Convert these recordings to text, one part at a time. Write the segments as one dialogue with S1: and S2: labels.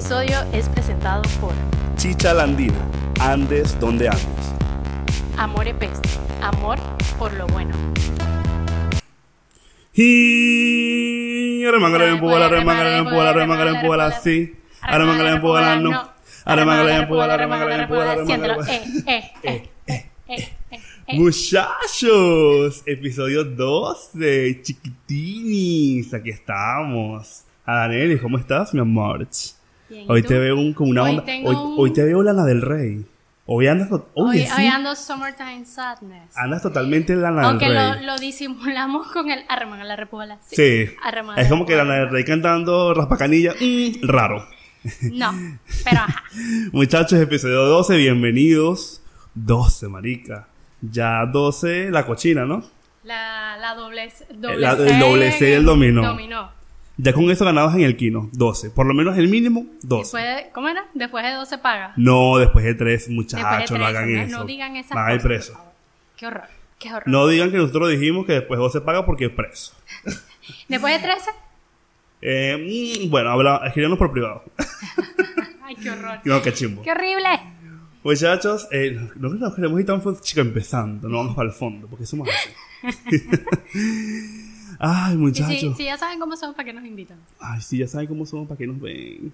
S1: episodio es presentado por
S2: Chicha Landina, Andes donde andes.
S1: Amore Peste, amor por lo bueno.
S2: Y aremangala empuela, aremangala empuela, aremangala empuela, sí. Aremangala empuela, no. Aremangala empuela, aremangala empuela, aremangala
S1: Siéntelo.
S2: empuela.
S1: Eh, eh, eh, eh, eh, eh.
S2: Muchachos, episodio 12, chiquitinis, aquí estamos. Adaneli, ¿cómo estás, mi amor?
S1: Bien, ¿y
S2: Hoy te veo un- con una
S1: Hoy
S2: onda. Hoy,
S1: un-
S2: hoy te veo Lana del Rey. Hoy andas, to- oye,
S1: Hoy,
S2: sí,
S1: hoy ando Summertime Sadness.
S2: andas totalmente Lana
S1: Aunque
S2: del
S1: lo,
S2: Rey.
S1: lo disimulamos con el arremanga la repola.
S2: Sí,
S1: Arremanga
S2: es como que. Lana del Rey cantando raspacanilla, mm, raro.
S1: No, pero ajá.
S2: Muchachos, episodio 12, bienvenidos. 12, marica. Ya 12, la cochina, ¿no?
S1: La, la doble, doble
S2: La- el doble C del dominó.
S1: dominó.
S2: Ya con eso ganados en el Kino, 12. Por lo menos el mínimo, 12.
S1: Después de- ¿Cómo era? Después de 12 paga.
S2: No, después de 3,
S1: Después de
S2: muchachos, no
S1: 13,
S2: hagan
S1: no,
S2: eso.
S1: no digan esas
S2: Van a ir presos.
S1: Qué horror, qué horror.
S2: No digan que nosotros dijimos que después 12 paga porque es preso.
S1: Después de 13,
S2: Eh, mm, bueno, habla, por privado.
S1: ay, qué horror.
S2: no, qué chimbo.
S1: Qué horrible.
S2: Muchachos, eh, no no queremos ir tan fondo, chica, empezando, no vamos para el fondo, porque somos así. Ay, muchachos.
S1: si, si ya saben cómo son, ¿para qué nos invitan?
S2: Ay, sí, ya saben cómo somos, para que nos ven.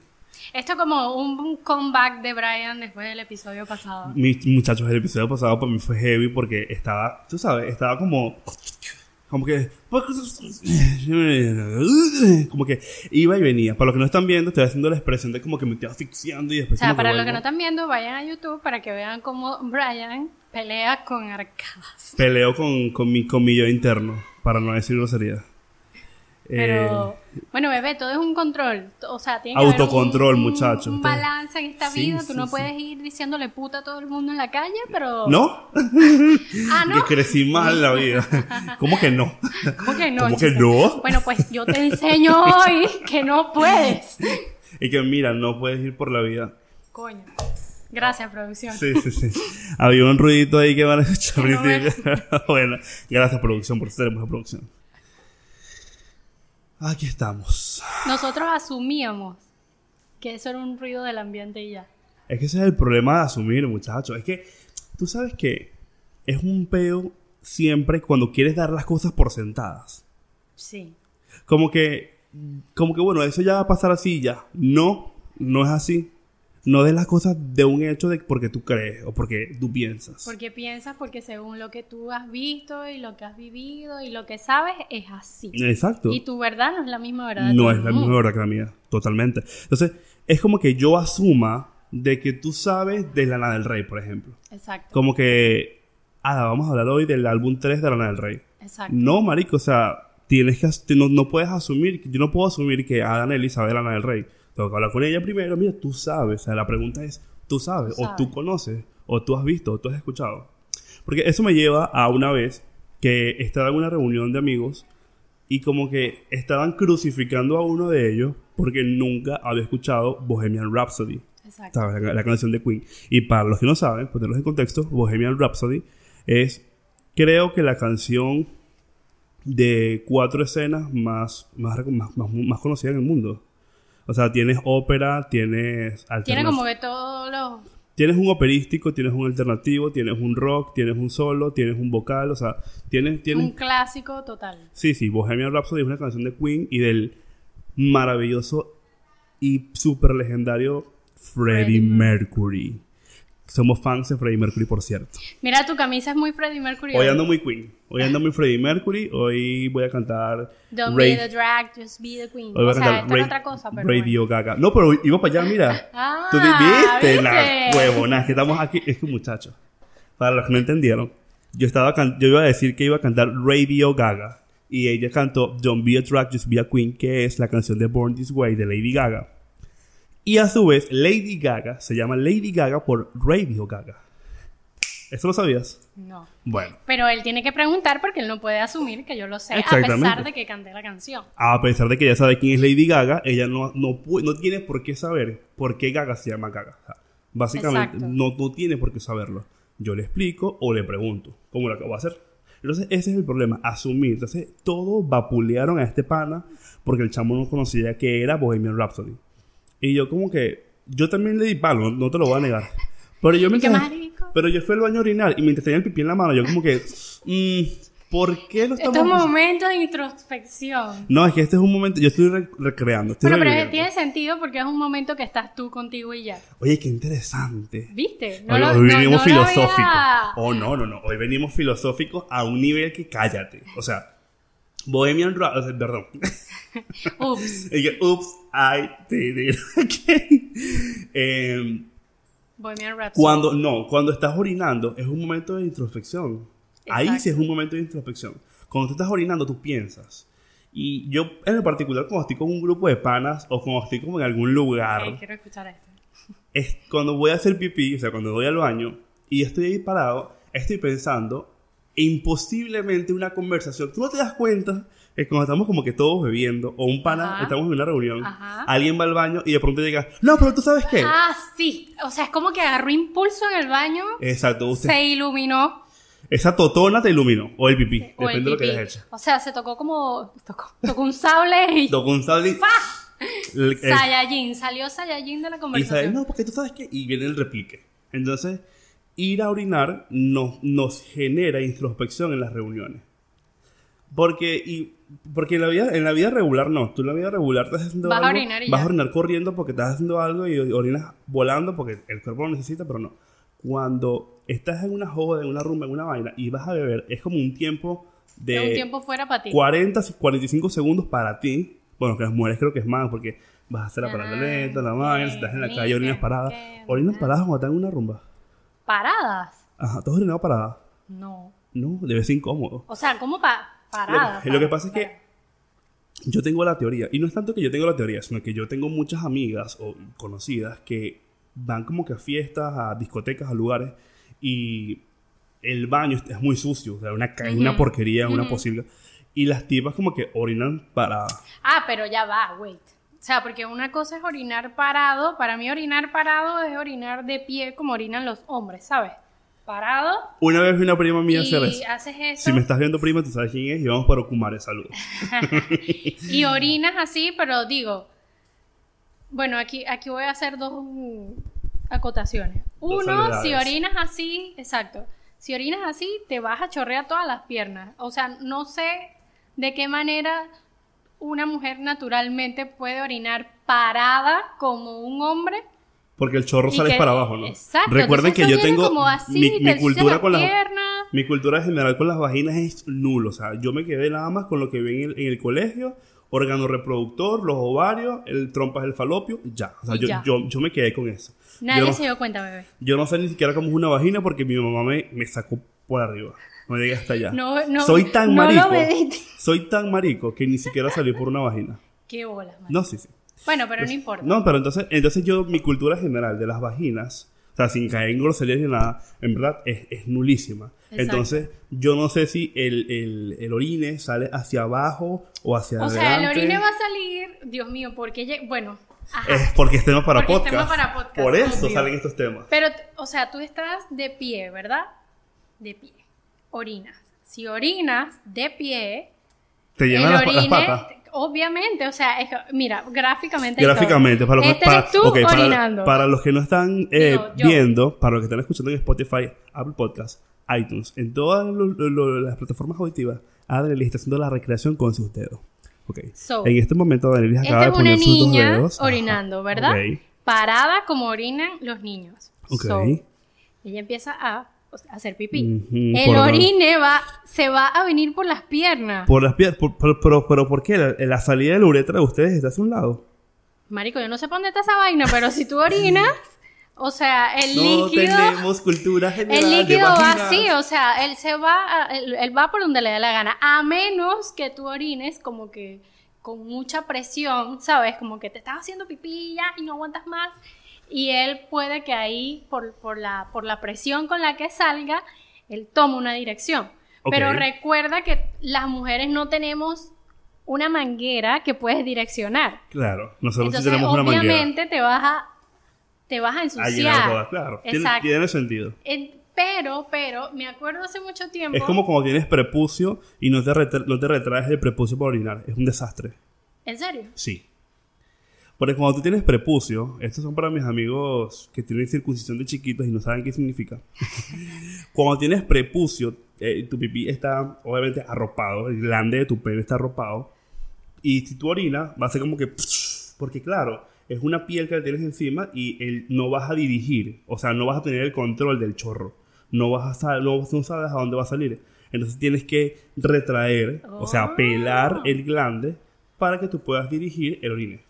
S1: Esto es como un, un comeback de Brian después del episodio pasado.
S2: Mis muchachos, el episodio pasado para mí fue heavy porque estaba, tú sabes, estaba como. Como que. Como que iba y venía. Para los que no están viendo, estoy haciendo la expresión de como que me estoy asfixiando y
S1: O
S2: después.
S1: sea,
S2: como
S1: para los que no están viendo, vayan a YouTube para que vean cómo Brian pelea con arcadas.
S2: Peleo con, con, mi, con mi yo interno, para no decir grosería.
S1: Pero,
S2: Eh,
S1: bueno, bebé, todo es un control. O sea, tiene que haber
S2: Autocontrol,
S1: un, un-
S2: muchachos.
S1: Un balance en esta
S2: Sí,
S1: vida.
S2: sí,
S1: Tú no
S2: sí.
S1: puedes ir diciéndole puta a todo el mundo en la calle, pero.
S2: ¿No?
S1: Ah, no.
S2: que crecí mal en la vida. ¿Cómo que no?
S1: ¿Cómo que no?
S2: ¿Cómo que no?
S1: Bueno, pues yo te enseño hoy que no puedes.
S2: Y que mira, no puedes ir por la vida.
S1: Coño. Gracias, producción.
S2: Sí, sí, sí. Había un ruidito ahí que van a escuchar. Al principio. bueno, gracias producción por ser hermosa producción. Aquí estamos.
S1: Nosotros asumíamos que eso era un ruido del ambiente y ya.
S2: Es que ese es el problema de asumir, muchachos. Es que tú sabes que es un peo siempre cuando quieres dar las cosas por sentadas.
S1: Sí.
S2: Como que, como que bueno, eso ya va a pasar así ya. No, no es así. No des las cosas de un hecho de porque tú crees o porque tú piensas.
S1: Porque piensas, porque según lo que tú has visto y lo que has vivido y lo que sabes, es así.
S2: Exacto.
S1: Y tu verdad no es la misma verdad. de
S2: No es la misma verdad que la mía, totalmente. Entonces, es como que yo asuma de que tú sabes de Lana del Rey, por ejemplo.
S1: Exacto.
S2: Como que, ah, vamos a hablar hoy del álbum 3 de Lana del Rey.
S1: Exacto.
S2: No, marico, o sea, tienes que, no, no puedes asumir, yo no puedo asumir que Adam Ellie sabe de Lana del Rey. Tengo que hablar con ella primero, mira, tú sabes, o sea, la pregunta es, ¿tú sabes?
S1: Tú
S2: O tú conoces, o tú has visto, o tú has escuchado. Porque eso me lleva a una vez que estaba en una reunión de amigos y como que estaban crucificando a uno de ellos porque nunca había escuchado Bohemian Rhapsody.
S1: Exacto.
S2: ¿sabes? La, la canción de Queen. Y para los que no saben, ponerlos en contexto, Bohemian Rhapsody es, creo que la canción de cuatro escenas más, más, más, más conocida en el mundo. O sea, tienes ópera, tienes
S1: Tiene como que todos los...
S2: Tienes un operístico, tienes un alternativo, tienes un rock, tienes un solo, tienes un vocal, o sea, tienes... tienes
S1: Un clásico total.
S2: Sí, sí, Bohemian Rhapsody es una canción de Queen y del maravilloso y súper legendario Freddie Mercury. Somos fans de Freddie Mercury, por cierto.
S1: Mira, tu camisa es muy Freddie Mercury.
S2: Hoy ando muy Queen. Hoy ando muy Freddie Mercury. Hoy voy a cantar.
S1: Don't
S2: Ra-
S1: be the drag, just be the queen.
S2: Hoy voy
S1: O
S2: a
S1: sea,
S2: cantar
S1: esta es
S2: Ra-
S1: otra cosa, pero
S2: Radio Gaga. No, pero iba para allá, mira.
S1: Ah,
S2: Tú di- viste la
S1: ¿viste?
S2: huevona. Es que estamos aquí. Es que, muchachos, para los que no entendieron, yo, estaba can- yo iba a decir que iba a cantar Radio Gaga. Y ella cantó Don't Be a Drag, Just Be a Queen, que es la canción de Born This Way de Lady Gaga. Y a su vez, Lady Gaga se llama Lady Gaga por Radio Gaga. ¿Eso lo sabías?
S1: No.
S2: Bueno.
S1: Pero él tiene que preguntar porque él no puede asumir que yo lo sé, a pesar de que canté la canción.
S2: A pesar de que ella sabe quién es Lady Gaga, ella no, no, no tiene por qué saber por qué Gaga se llama Gaga. O sea, básicamente, no, no tiene por qué saberlo. Yo le explico o le pregunto, como lo acabo de hacer. Entonces, ese es el problema, asumir. Entonces, todos vapulearon a este pana porque el chamo no conocía que era Bohemian Rhapsody. Y yo como que, yo también le di palo, no, no te lo voy a negar. Pero yo me pero yo fui al baño a orinar y mientras tenía el pipí en la mano, yo como que, mm, ¿por qué lo estamos
S1: Estos momentos de introspección.
S2: No, es que este es un momento, yo estoy re- recreando. Estoy
S1: Bueno, pero tiene sentido porque es un momento que estás tú contigo y ya.
S2: Oye, qué interesante.
S1: ¿Viste?
S2: hoy
S1: lo-
S2: hoy venimos
S1: lo
S2: filosóficos.
S1: había-
S2: Oh, no, no, no. Hoy venimos filosóficos a un nivel que cállate. O sea, Bohemian Rhapsody, perdón.
S1: Ups.
S2: Y que, Oops, I did it again. Eh,
S1: Bohemian Rhapsody.
S2: cuando, no, cuando estás orinando es un momento de introspección. Ahí sí
S1: Exacto.
S2: es un momento de introspección. Cuando tú estás orinando, tú piensas. Y yo, en particular, cuando estoy con un grupo de panas o cuando estoy como en algún lugar,
S1: Ay, quiero escuchar esto.
S2: es cuando voy a hacer pipí, o sea, cuando voy al baño y estoy ahí parado, estoy pensando imposiblemente una conversación. Tú no te das cuenta que cuando estamos como que todos bebiendo o un pana,
S1: Ajá.
S2: estamos en una reunión,
S1: Ajá.
S2: alguien va al baño y de pronto llega, no, pero tú sabes qué.
S1: Ah, sí. O sea, es como que agarró impulso en el baño,
S2: Exacto, usted,
S1: se iluminó.
S2: esa totona te iluminó, o el pipí,
S1: o
S2: depende
S1: el
S2: de lo que hayas hecho.
S1: O sea, se tocó como. Tocó, tocó un sable y.
S2: Tocó un sable y- el- el-
S1: Saiyajin. Salió Saiyajin de la
S2: Y
S1: conversación.
S2: sabes, no, porque tú sabes que. Y viene el replique. Entonces, ir a orinar nos, nos genera introspección en las reuniones. Porque, y, porque en, la vida, en la vida regular no. Tú en la vida regular estás haciendo
S1: Vas a orinar y
S2: vas
S1: ya.
S2: a orinar corriendo porque estás haciendo algo y orinas volando porque el cuerpo lo necesita, pero no. Cuando estás en una joda, en una rumba, en una vaina y vas a beber, es como un tiempo de.
S1: Un tiempo fuera para ti.
S2: 40, 45 segundos para ti. Bueno, que las mujeres creo que es más, porque vas a hacer la parada
S1: Ah,
S2: lenta, la vaina, si estás en la calle, orinas
S1: qué,
S2: parada.
S1: qué,
S2: ¿Orinas paradas cuando estás en una rumba?
S1: ¿Paradas?
S2: Ajá, ¿tú has orinado parada?
S1: No.
S2: No, debe ser incómodo.
S1: O sea, ¿cómo pa paradas?
S2: Lo, lo que pasa es que yo tengo la teoría, y no es tanto que yo tengo la teoría, sino que yo tengo muchas amigas o conocidas que van como que a fiestas, a discotecas, a lugares, y el baño es muy sucio, o sea, una, una porquería, una
S1: ujú.
S2: posilga. Y las tipas como que orinan paradas.
S1: Ah, pero ya va, wait. O sea, porque una cosa es orinar parado. Para mí orinar parado es orinar de pie como orinan los hombres, ¿sabes? Parado
S2: Una vez vi una prima mía hacer eso.
S1: haces eso
S2: Si me estás viendo, prima, tú sabes quién es y vamos para Okumare, saludos.
S1: y orinas así, pero digo, bueno, aquí, aquí voy a hacer dos acotaciones. Uno, si orinas así, exacto. Si orinas así, te vas a chorrear todas las piernas. O sea, no sé de qué manera una mujer naturalmente puede orinar parada como un hombre.
S2: Porque el chorro sale
S1: que-
S2: para abajo, ¿no?
S1: Exacto.
S2: Recuerden que yo tengo
S1: como así,
S2: mi, mi cultura con las mi cultura general con las vaginas es nulo, o sea, yo me quedé nada más con lo que vi en el, en el colegio, órgano reproductor, los ovarios, el trompas del falopio, ya, o sea, yo,
S1: ya.
S2: Yo, yo me quedé con eso.
S1: Nadie
S2: no-
S1: se dio cuenta, bebé.
S2: yo no sé ni siquiera cómo es una vagina porque mi mamá me, me sacó por arriba. No llegué hasta allá.
S1: No, no,
S2: soy tan
S1: no
S2: marico. Soy tan marico que ni siquiera salí por una vagina.
S1: Qué bolas.
S2: No, sí, sí.
S1: Bueno, pero no importa.
S2: No, pero entonces, entonces yo, mi cultura general de las vaginas, o sea, sin caer en groserías ni nada, en verdad es, es nulísima.
S1: Exacto.
S2: Entonces, yo no sé si el, el, el orine sale hacia abajo o hacia
S1: O sea,
S2: adelante.
S1: el orine va a salir, Dios mío, porque bueno, ajá.
S2: Es porque es tema para
S1: Porque
S2: podcast.
S1: tema para podcast,
S2: Por eso
S1: obvio.
S2: salen estos temas.
S1: Pero, o sea, tú estás de pie, ¿verdad? De pie. Orinas. Si orinas de pie,
S2: Te llenan las, las patas.
S1: obviamente, o sea, es mira, gráficamente.
S2: Gráficamente, para los,
S1: este
S2: para,
S1: eres tú
S2: ok, para-
S1: orinando.
S2: para los que no están eh,
S1: Digo,
S2: viendo, para los que están escuchando en Spotify, Apple Podcast, iTunes, en todas lo- lo- lo- las plataformas auditivas, Adri está haciendo la recreación con sus dedos. Ok.
S1: So,
S2: en este momento, Adri acaba
S1: Esta
S2: de
S1: es una
S2: poner sus dos
S1: niña
S2: dedos. Ajá.
S1: orinando, ¿verdad? Parada como orinan los niños.
S2: Ok.
S1: So, ella empieza a hacer pipí. El
S2: por-
S1: orine va, se va a venir por las piernas.
S2: Por las piernas, por- por- pero, pero ¿por qué? La, la salida de la uretra de ustedes está hacia un lado.
S1: Marico, yo no sé para dónde está esa vaina, pero si tú orinas, o sea, el
S2: no
S1: líquido,
S2: tenemos cultura general
S1: el líquido va así, o sea, él se va, él, él va por donde le da la gana, a menos que tú orines como que con mucha presión, ¿sabes? Como que te estás haciendo pipí ya y no aguantas más. Y él puede que ahí, por, por, la, por la presión con la que salga, él toma una dirección. Pero recuerda que las mujeres no tenemos una manguera que puedes direccionar.
S2: Claro, nosotros sí tenemos una manguera.
S1: obviamente te vas a te vas a
S2: A
S1: ensuciar.
S2: todas, claro. Tiene,
S1: Exacto.
S2: tiene sentido.
S1: En- pero, pero, me acuerdo hace mucho tiempo.
S2: Es como cuando tienes prepucio y no te, no te retraes el prepucio para orinar. Es un desastre.
S1: ¿En serio?
S2: Sí. Porque cuando tú tienes prepucio, estos son para mis amigos que tienen circuncisión de chiquitos y no saben qué significa. cuando tienes prepucio, eh, tu pipí está obviamente arropado, el glande de tu pene está arropado. Y si tú orinas, va a ser como que... Porque claro, es una piel que tienes encima y el, no vas a dirigir, o sea, no vas a tener el control del chorro. No vas a saber, no, no sabes a dónde va a salir. Entonces tienes que retraer, o sea, pelar el glande para que tú puedas dirigir el orine.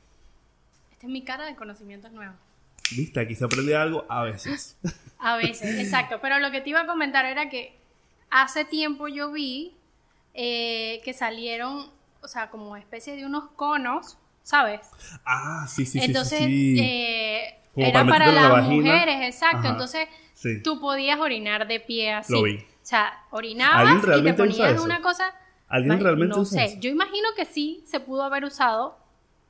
S1: Es mi cara de conocimientos nuevos.
S2: Viste, aquí se aprende algo a veces.
S1: A veces, exacto. Pero lo que te iba a comentar era que hace tiempo yo vi eh, que salieron, o sea, como especie de unos conos, ¿sabes?
S2: Ah, sí, sí, sí.
S1: Entonces,
S2: sí,
S1: eh, era
S2: para
S1: para
S2: la
S1: las
S2: vagina.
S1: mujeres, exacto.
S2: Ajá,
S1: Entonces,
S2: sí.
S1: tú podías orinar de pie así.
S2: Lo vi.
S1: O sea, orinabas
S2: ¿Alguien
S1: y te ponías una cosa.
S2: ¿Alguien realmente
S1: No
S2: usa
S1: sé,
S2: eso?
S1: yo imagino que sí se pudo haber usado.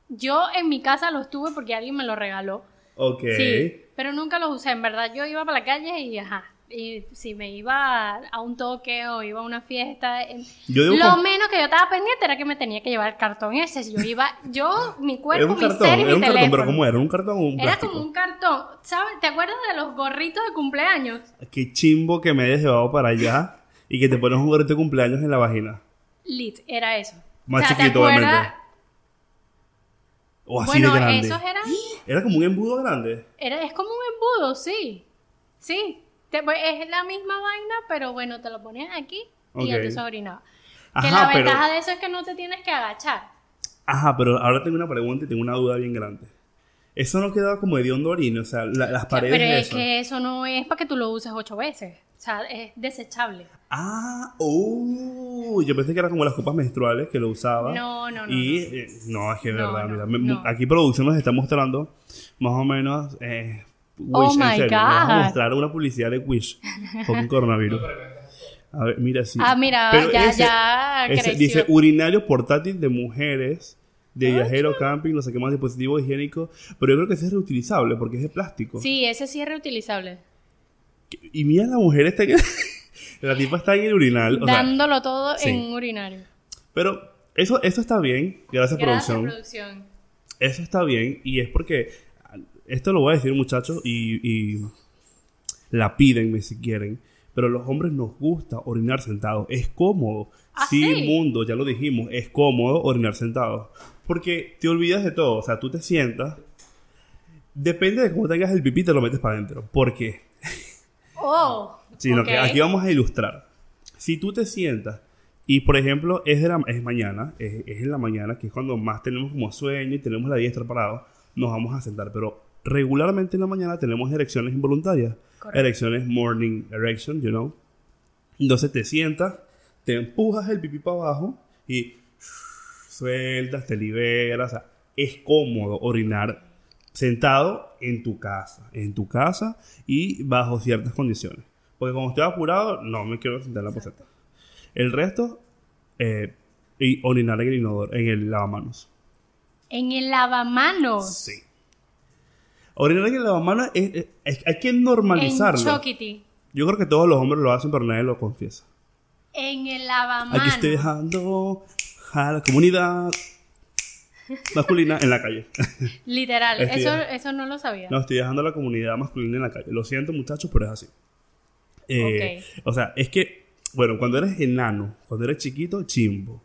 S1: Yo en mi casa los tuve porque alguien me lo regaló.
S2: Ok.
S1: Sí, pero nunca los usé, en verdad. Yo iba para la calle y ajá. Y si me iba a un toque o iba a una fiesta,
S2: Yo
S1: lo menos que yo estaba pendiente era que me tenía que llevar el cartón ese. Yo iba, yo, mi
S2: Era
S1: cuerpo,
S2: un
S1: mi
S2: cartón,
S1: ser y
S2: era
S1: mi
S2: un cartón, pero ¿cómo era? ¿Un cartón o un
S1: Era
S2: plástico?
S1: como un cartón. ¿Sabes? ¿Te acuerdas de los gorritos de cumpleaños?
S2: Qué chimbo que me hayas llevado para allá y que te pones un gorrito de cumpleaños en la vagina.
S1: Lit, era eso.
S2: Más
S1: O sea, ¿te
S2: chiquito, obviamente. O así
S1: Bueno,
S2: de grande.
S1: esos eran,
S2: Era como un embudo grande.
S1: era, es como un embudo, sí. Sí. Te- es la misma vaina, pero bueno, te lo ponías aquí y
S2: Ok.
S1: entonces orinabas. Que
S2: Ajá,
S1: la
S2: pero-
S1: ventaja de eso es que no te tienes que agachar.
S2: Ajá, pero ahora tengo una pregunta y tengo una duda bien grande. Eso no quedaba como hediondo orina, o sea, la- las
S1: O sea,
S2: paredes
S1: pero
S2: de
S1: es
S2: eso.
S1: que eso no es para que tú lo uses ocho veces. O sea, es desechable.
S2: Ah, oh, yo pensé que era como las copas menstruales que lo usaba.
S1: No, no, no,
S2: Y
S1: no.
S2: eh, no, es que es
S1: No,
S2: verdad,
S1: no,
S2: mira, me-
S1: no.
S2: aquí producción nos está mostrando más o menos eh, Wish,
S1: Oh
S2: en
S1: my
S2: serio, nos vamos a
S1: God.
S2: mostrar una publicidad de Wish con coronavirus. A ver, mira sí.
S1: Ah, mira,
S2: Pero
S1: ya,
S2: ese-
S1: ya
S2: ese
S1: creció.
S2: dice urinario portátil de mujeres de viajero, camping, no sé qué más, dispositivo higiénico. Pero yo creo que ese es reutilizable porque es de plástico.
S1: Sí, ese sí es reutilizable.
S2: Y mira, la mujer está en La tipa está en el urinal. o sea,
S1: Dándolo todo
S2: sí.
S1: en urinario.
S2: pero eso, eso está bien. Gracias,
S1: Gracias,
S2: producción.
S1: producción.
S2: Eso está bien. Y es porque. Esto lo voy a decir, muchachos. Y, y la pídenme si quieren. Pero a los hombres nos gusta orinar sentados. Es cómodo.
S1: ¿Ah,
S2: sí,
S1: sí?
S2: mundo, ya lo dijimos. Es cómodo orinar sentados. Porque te olvidas de todo. O sea, tú te sientas. Depende de cómo tengas el pipí, te lo metes para adentro. ¿Por qué?
S1: Oh,
S2: Sino que aquí vamos a ilustrar. Si tú te sientas y, por ejemplo, es, de la- es mañana, es, es en la mañana, que es cuando más tenemos como sueño y tenemos la diestra parado, nos vamos a sentar. Pero regularmente en la mañana tenemos erecciones involuntarias.
S1: Correcto.
S2: Erecciones morning erection, you know. Entonces te sientas, te empujas el pipí para abajo y sueltas, te liberas. O sea, es cómodo orinar sentado en tu casa, en tu casa y bajo ciertas condiciones. Porque como estoy apurado, no me quiero sentar en la poseta. El resto, eh, y orinar en el inodoro, en el lavamanos.
S1: En el lavamanos.
S2: Sí. Orinar en el lavamanos es, es- es- hay que
S1: En
S2: normalizarlo.
S1: Chokiti.
S2: Yo creo que todos los hombres lo hacen, pero nadie lo confiesa.
S1: En el lavamanos.
S2: Aquí estoy dejando a la comunidad masculina en la calle.
S1: Literal,
S2: Estoy-
S1: eso, eso no lo sabía.
S2: No, estoy dejando a la comunidad masculina en la calle. Lo siento, muchachos, pero es así. Eh, O sea, es que, bueno, cuando eres enano, cuando eres chiquito, chimbo.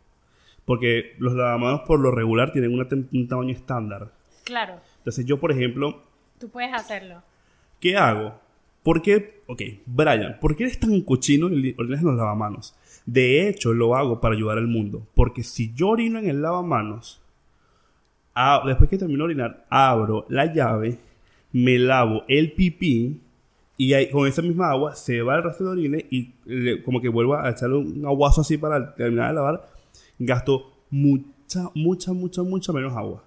S2: Porque los lavamanos por lo regular tienen una un tamaño estándar.
S1: Claro,
S2: Entonces yo, por ejemplo,
S1: tú puedes hacerlo.
S2: ¿qué hago? ¿Por qué? Ok, Brian, ¿por qué eres tan cochino y en los lavamanos? De hecho, lo hago para ayudar al mundo. Porque si yo orino en el lavamanos, a- después que termino de orinar, abro la llave, me lavo el pipí y ahí, con esa misma agua se va el resto de orines y le- como que vuelvo a echarle un aguazo así para terminar de lavar. Gasto mucha, mucha, mucha, mucha menos agua.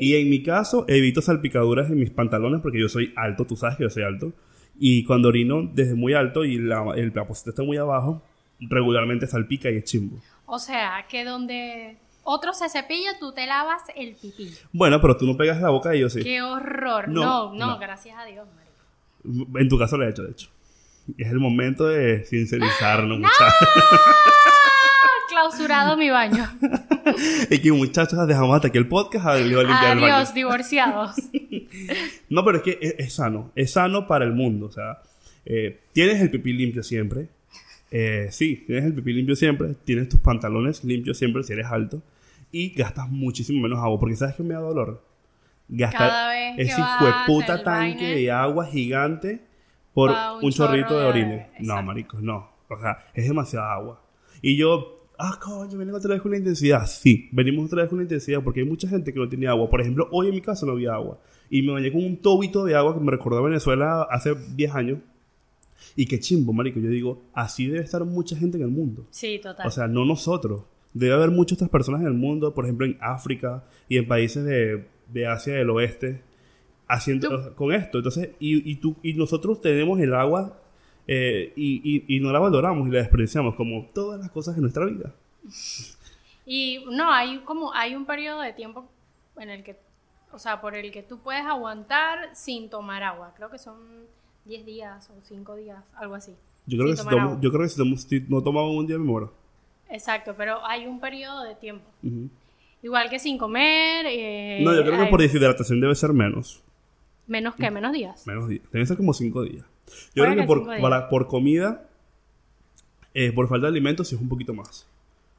S2: Y en mi caso, evito salpicaduras en mis pantalones porque yo soy alto, tú sabes que yo soy alto. Y cuando orino desde muy alto y la, el la poseta está muy abajo, regularmente salpica y es chimbo.
S1: O sea, que donde otro se cepilla, tú te lavas el pipí.
S2: Bueno, pero tú no pegas la boca y yo sí.
S1: Qué horror.
S2: No,
S1: No, no,
S2: no.
S1: gracias a Dios, marico.
S2: En tu caso lo he hecho, de hecho. Es el momento de sincerizarnos, muchachos.
S1: ¡Ah! clausurado mi baño.
S2: y que muchachos, dejamos hasta aquí el podcast a limpiar el baño.
S1: Adiós, divorciados.
S2: No, pero es que es, es sano. Es sano para el mundo. O sea, eh, tienes el pipí limpio siempre. Eh, sí, tienes el pipí limpio siempre. Tienes tus pantalones limpios siempre si eres alto. Y gastas muchísimo menos agua. Porque ¿sabes qué me da dolor? Gastar
S1: Cada vez que
S2: ese
S1: al
S2: tanque de agua gigante por un,
S1: un
S2: chorrito de
S1: de-
S2: orines. No, maricos, no. O sea, es demasiada agua. Y yo, ah, coño, venimos otra vez con la intensidad. Sí, venimos otra vez con la intensidad porque hay mucha gente que no tiene agua. Por ejemplo, hoy en mi casa no había agua. Y me bañé con un tobito de agua que me recordó a Venezuela hace 10 años. Y qué chimbo, marico. Yo digo, así debe estar mucha gente en el mundo.
S1: Sí, total.
S2: O sea, no nosotros. Debe haber muchas otras personas en el mundo, por ejemplo, en África y en países de, de Asia del Oeste, haciendo con esto. Entonces, y, y, tú, y nosotros tenemos el agua eh, y, y, y no la valoramos y la desperdiciamos, como todas las cosas de nuestra vida.
S1: Y no, hay como hay un periodo de tiempo en el que, o sea, por el que tú puedes aguantar sin tomar agua. Creo que son 10 días o 5 días, algo así.
S2: Yo creo, que si, tomo- yo creo que si, tomo- si no tomamos un día me muero.
S1: Exacto, pero hay un periodo de tiempo. Igual que sin comer. eh,
S2: No, yo creo que por deshidratación debe ser menos.
S1: Menos que menos días.
S2: Menos días. Deben ser como cinco días. Yo creo que
S1: que
S2: por, para- por comida, eh, por falta de alimentos, sí es un poquito más.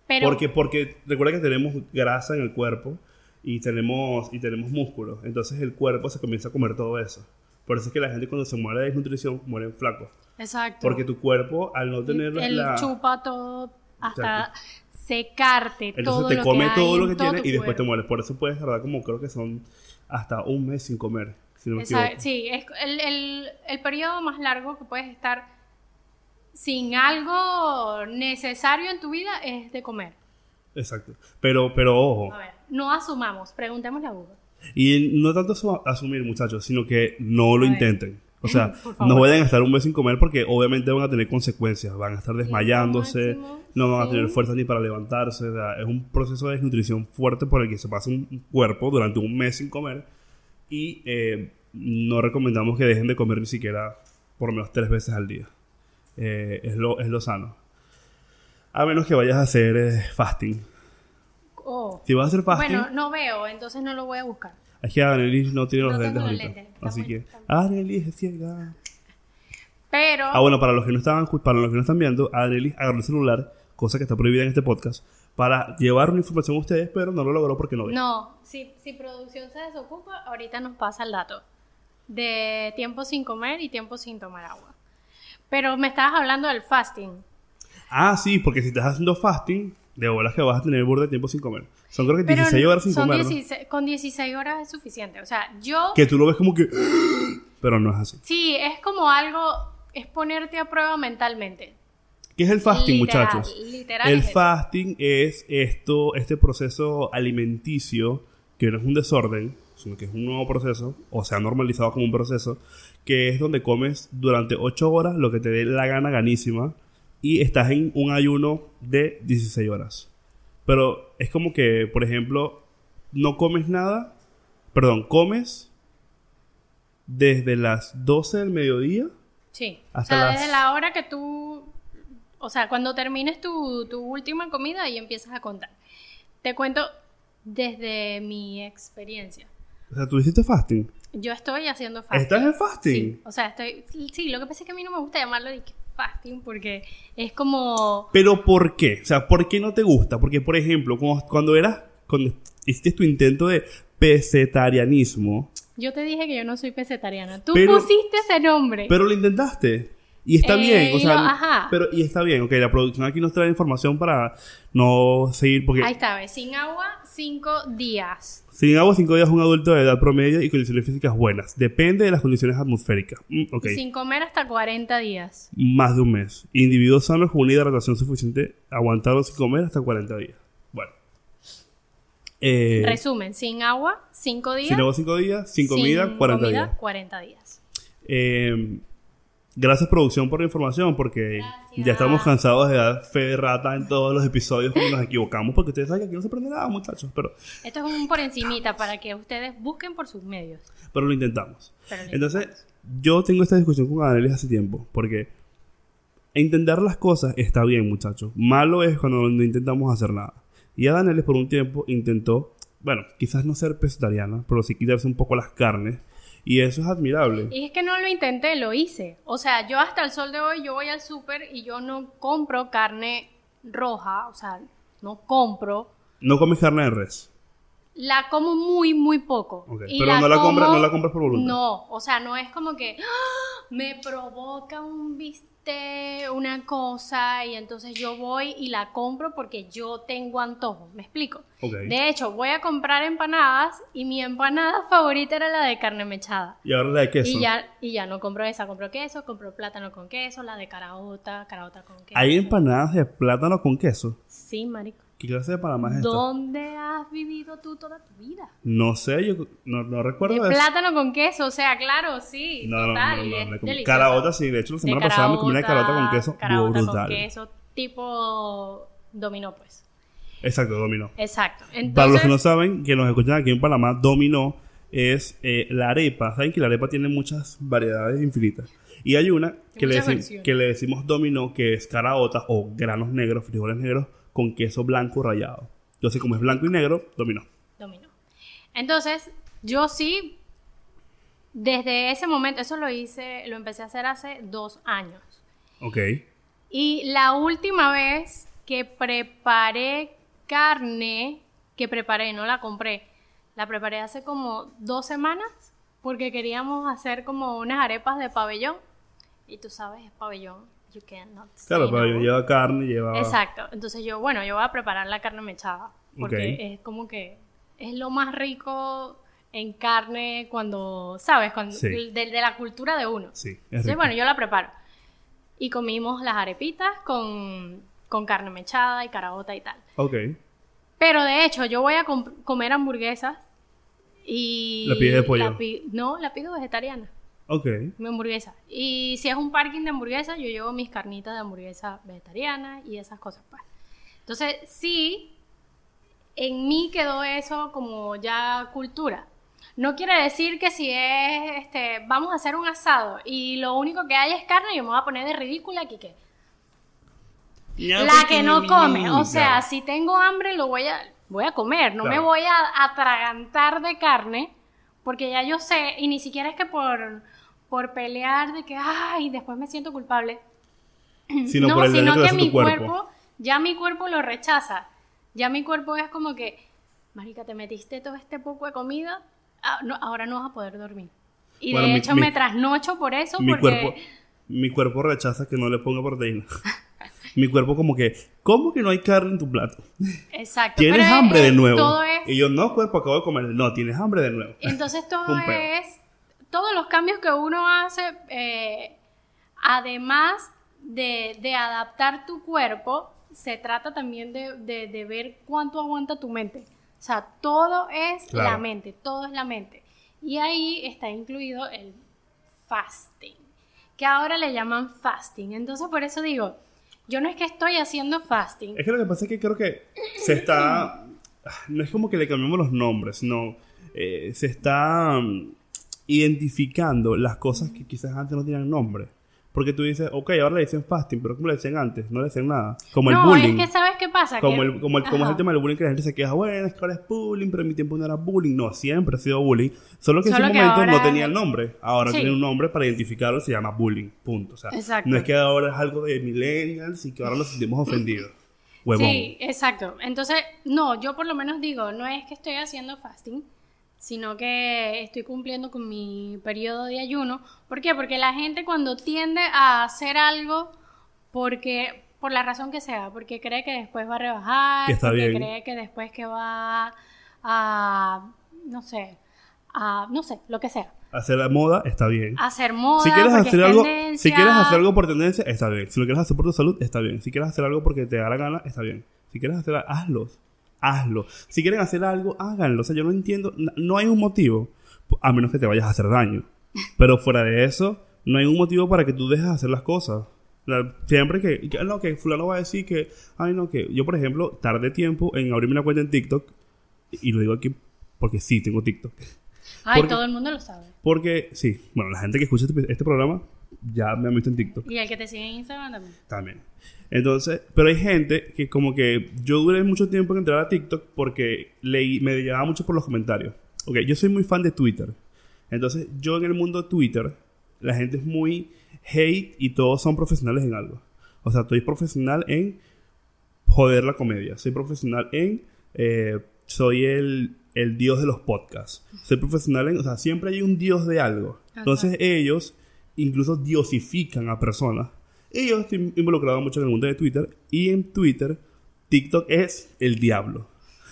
S1: Pero
S2: Porque, porque recuerda que tenemos grasa en el cuerpo y tenemos, y tenemos músculos. Entonces el cuerpo se comienza a comer todo eso. Por eso es que la gente cuando se muere de desnutrición mueren flacos.
S1: Exacto.
S2: Porque tu cuerpo, al no tener
S1: Él
S2: la...
S1: chupa todo hasta
S2: Exacto.
S1: secarte
S2: Entonces
S1: todo
S2: te
S1: lo
S2: come
S1: que hay
S2: todo lo que tiene y después te mueres. Por eso puedes tardar como creo que son hasta un mes sin comer. Si no me
S1: Exacto. Sí, es el, el, el periodo más largo que puedes estar sin algo necesario en tu vida es de comer.
S2: Exacto. Pero, pero ojo.
S1: A ver, no asumamos, preguntémosle a Google.
S2: Y no tanto asu- asumir, muchachos, sino que no lo intenten. O sea, no vayan a estar un mes sin comer porque obviamente van a tener consecuencias. Van a estar desmayándose, no van a tener fuerza ni para levantarse. o sea, es un proceso de desnutrición fuerte por el que se pasa un cuerpo durante un mes sin comer. Y eh, no recomendamos que dejen de comer ni siquiera por lo menos tres veces al día. Eh, es, lo, es lo sano. A menos que vayas a hacer eh, fasting.
S1: Oh.
S2: Si vas a hacer fasting...
S1: Bueno, no veo, entonces no lo voy a buscar.
S2: Es que Annelies no tiene los
S1: No
S2: lentes
S1: los lentes,
S2: Así que. Annelies es ciega.
S1: Pero
S2: Ah, bueno, para los que no estaban, para los que no están viendo, Annelies agarró el celular, cosa que está prohibida en este podcast, para llevar una información a ustedes, pero no lo logró porque no ve.
S1: no, si, si producción se desocupa, ahorita nos pasa el dato de tiempo sin comer y tiempo sin tomar agua. Pero me estabas hablando del fasting.
S2: Ah, sí, porque si estás haciendo fasting, de bolas que vas a tener borde de tiempo sin comer. Son creo que
S1: Pero
S2: 16 horas sin
S1: son
S2: comer, ¿no?
S1: 16 con 16 horas es suficiente. O sea, yo
S2: Que tú lo ves como que. Pero no es así.
S1: sí, es como algo, es ponerte a prueba mentalmente.
S2: ¿Qué es el fasting,
S1: Literal,
S2: muchachos?
S1: literal
S2: el
S1: es
S2: fasting es esto, este proceso alimenticio que no es un desorden, sino que es un nuevo proceso, o sea, normalizado como un proceso, que es donde comes durante 8 horas lo que te dé la gana ganísima y estás en un ayuno de 16 horas. Pero es como que, por ejemplo, no comes nada, perdón, comes desde las 12 del mediodía
S1: Sí.
S2: Hasta
S1: o sea,
S2: las-
S1: desde la hora que tú, o sea, cuando termines tu, tu última comida y empiezas a contar. Te cuento desde mi experiencia.
S2: O sea, tú hiciste fasting.
S1: Yo estoy haciendo fasting.
S2: ¿Estás en fasting?
S1: Sí, o sea, estoy, sí, lo que pasa es que a mí no me gusta llamarlo de que fasting porque es como,
S2: Pero ¿por qué? O sea, ¿por qué no te gusta? Porque, por ejemplo, cuando, cuando eras, cuando hiciste tu intento de pesetarianismo,
S1: yo te dije que yo no soy pesetariana. Tú
S2: Pero-
S1: pusiste ese nombre.
S2: pero lo intentaste. Y está
S1: Eh,
S2: bien, o sea,
S1: yo- ajá.
S2: pero y está bien, ok, la producción aquí nos trae información para no seguir, porque
S1: Ahí está, ¿ves? sin agua, cinco días.
S2: sin agua 5 días un adulto de edad promedio y condiciones físicas buenas. Depende de las condiciones atmosféricas. Mm, ok,
S1: Y sin comer hasta 40 días.
S2: más de un mes. Individuos sanos con una hidratación suficiente aguantaron sin comer hasta 40 días. Bueno. Eh,
S1: Resumen, sin agua, cinco días.
S2: sin agua 5 días, sin comida 40
S1: comida,
S2: días.
S1: 40 días.
S2: Eh, gracias producción por la información porque
S1: Gracias.
S2: ya estamos cansados de dar fe de rata en todos los episodios cuando nos equivocamos porque ustedes saben que aquí no se aprende nada muchachos, pero,
S1: Esto es un por encimita para que ustedes busquen por sus medios.
S2: pero lo intentamos.
S1: Pero lo
S2: Entonces, yo tengo esta discusión con Annelies hace tiempo porque entender las cosas está bien, muchachos. Malo es cuando no intentamos hacer nada. Y a Danielis por un tiempo intentó, bueno, quizás no ser pescetariana, pero sí quitarse un poco las carnes. Y eso es admirable.
S1: Y es que no lo intenté, lo hice. O sea, yo hasta el sol de hoy, yo voy al súper y yo no compro carne roja, o sea, no compro.
S2: No comes carne de res.
S1: La como muy, muy poco. Y
S2: Pero no, la
S1: como-
S2: compras, no la compras por voluntad.
S1: No, o sea, no es como que ¡ah! me provoca un bistec, una cosa, y entonces yo voy y la compro porque yo tengo antojo. ¿Me explico? De hecho, voy a comprar empanadas y mi empanada favorita era la de carne mechada.
S2: Y ahora la de queso.
S1: Y ya, y ya no compro esa, compro queso, compro plátano con queso, la de caraota, caraota con queso.
S2: Hay empanadas de plátano con queso.
S1: Sí, marico.
S2: ¿Qué clase de Panamá es esta?
S1: ¿Dónde has vivido tú toda tu vida?
S2: No sé, yo no, no recuerdo
S1: De
S2: eso.
S1: plátano con queso, o sea, claro, sí,
S2: No,
S1: total,
S2: no, no, no. Caraota, sí. De hecho, la
S1: De
S2: semana pasada me comí una
S1: caraota,
S2: con queso.
S1: caraota con
S2: brutal.
S1: queso, tipo dominó, pues.
S2: Exacto, dominó.
S1: Exacto. Entonces,
S2: Para los que no saben, que nos escuchan aquí en Panamá, dominó es eh, la arepa. Saben que la arepa tiene muchas variedades infinitas. Y hay una que, le,
S1: muchas
S2: deci-
S1: versiones.
S2: que le decimos dominó, que es caraota o granos negros, frijoles negros, con queso blanco rallado. Entonces, como es blanco y negro, dominó.
S1: dominó. Entonces, yo sí, desde ese momento, eso lo hice, lo empecé a hacer hace dos años.
S2: Ok.
S1: Y la última vez que preparé carne, que preparé, no la compré, la preparé hace como dos semanas porque queríamos hacer como unas arepas de pabellón. Y tú sabes, es pabellón. You cannot
S2: Claro,
S1: no.
S2: pero lleva carne, lleva...
S1: Exacto. Entonces yo, bueno, yo voy a preparar la carne mechada. Porque es como que es lo más rico en carne cuando, ¿sabes? Cuando,
S2: Sí.
S1: de, de la cultura de uno.
S2: Sí, es
S1: Entonces, bueno, yo la preparo. Y comimos las arepitas con, con carne mechada y caraota y tal.
S2: Ok.
S1: Pero de hecho, yo voy a com- comer hamburguesas y...
S2: ¿La pides de pollo?
S1: la pi- no, la pido vegetariana,
S2: Ok.
S1: mi hamburguesa. Y si es un parking de hamburguesas, yo llevo mis carnitas de hamburguesa vegetariana y esas cosas, pues. Entonces, sí, en mí quedó eso como ya cultura. No quiere decir que si es, este, vamos a hacer un asado y lo único que hay es carne, yo me voy a poner de ridícula aquí que la que no come. O sea, si tengo hambre, lo voy a, voy a comer. No me voy a atragantar de carne, porque ya yo sé, y ni siquiera es que por, por pelear de que, ay, después me siento culpable.
S2: Sino
S1: no,
S2: por el daño
S1: sino
S2: que
S1: mi
S2: cuerpo.
S1: cuerpo, ya mi cuerpo lo rechaza. Ya mi cuerpo es como que, marica, te metiste todo este poco de comida, ah, no, ahora no vas a poder dormir. Y
S2: Bueno,
S1: de
S2: mi-
S1: hecho
S2: mi-
S1: me trasnocho por eso,
S2: mi
S1: porque...
S2: cuerpo mi cuerpo rechaza que no le ponga proteína. mi cuerpo como que, ¿cómo que no hay carne en tu plato?
S1: Exacto.
S2: ¿Tienes
S1: es-
S2: hambre de nuevo?
S1: Todo es
S2: Y yo, no, cuerpo, acabo de comer. No, tienes hambre de nuevo.
S1: Entonces todo es, todos los cambios que uno hace, eh, además de, de adaptar tu cuerpo, se trata también de, de- de ver cuánto aguanta tu mente. O sea, todo es
S2: Claro.
S1: la mente, todo es la mente. Y ahí está incluido el fasting, que ahora le llaman fasting. Entonces por eso digo, yo no es que estoy haciendo fasting.
S2: Es que lo que pasa es que creo que se está. No es como que le cambiamos los nombres, no. Eh, se está identificando las cosas que quizás antes no tenían nombre. Porque tú dices, ok, ahora le dicen fasting, pero ¿cómo le decían antes? No le decían nada. Como el
S1: no,
S2: bullying.
S1: es que sabes qué pasa.
S2: Como el, como, el, como es el tema del bullying que la gente se queja, bueno, es que ahora es bullying, pero en mi tiempo no era bullying. No, siempre ha sido bullying. Solo que en
S1: Solo
S2: ese
S1: que
S2: momento no
S1: ahora-
S2: tenía el nombre. Ahora
S1: Sí.
S2: tiene un nombre para identificarlo, se llama bullying. Punto. O sea,
S1: Exacto.
S2: no es que ahora es algo de millennials y que ahora nos sentimos ofendidos. Huevón.
S1: Sí, exacto. Entonces, no, yo por lo menos digo, no es que estoy haciendo fasting, sino que estoy cumpliendo con mi periodo de ayuno. ¿Por qué? Porque la gente cuando tiende a hacer algo, porque por la razón que sea, porque cree que después va a rebajar,
S2: está
S1: porque
S2: bien.
S1: cree que después que va a, no sé, a, no sé, lo que sea,
S2: Hacer la moda está bien.
S1: hacer moda,
S2: si quieres hacer algo, si quieres hacer algo por tendencia, está bien. Si lo quieres hacer por tu salud, está bien. Si quieres hacer algo porque te da la gana, está bien. Si quieres hacer, hazlo. Hazlo. Si quieren hacer algo, háganlo. O sea, yo no entiendo, no hay un motivo, a menos que te vayas a hacer daño. Pero fuera de eso, no hay un motivo para que tú dejes de hacer las cosas. La- Siempre que, que, no, que fulano va a decir que, ay no, que yo por ejemplo tardé tiempo en abrirme una cuenta en TikTok y lo digo aquí porque sí tengo TikTok.
S1: Ay,
S2: porque-
S1: todo el mundo lo sabe.
S2: Porque, sí, bueno, la gente que escucha este, este programa ya me han visto en TikTok.
S1: Y el que te sigue en Instagram también.
S2: También. Entonces, pero hay gente que como que yo duré mucho tiempo en entrar a TikTok porque leí, me llegaba mucho por los comentarios. Ok, yo soy muy fan de Twitter. Entonces, yo en el mundo de Twitter, la gente es muy hate y todos son profesionales en algo. O sea, estoy profesional en joder la comedia. Soy profesional en... eh, soy el, el dios de los podcasts. Soy profesional en... O sea, siempre hay un dios de algo. Entonces ellos incluso diosifican a personas. Y yo estoy involucrado mucho en el mundo de Twitter. Y en Twitter, TikTok es el diablo.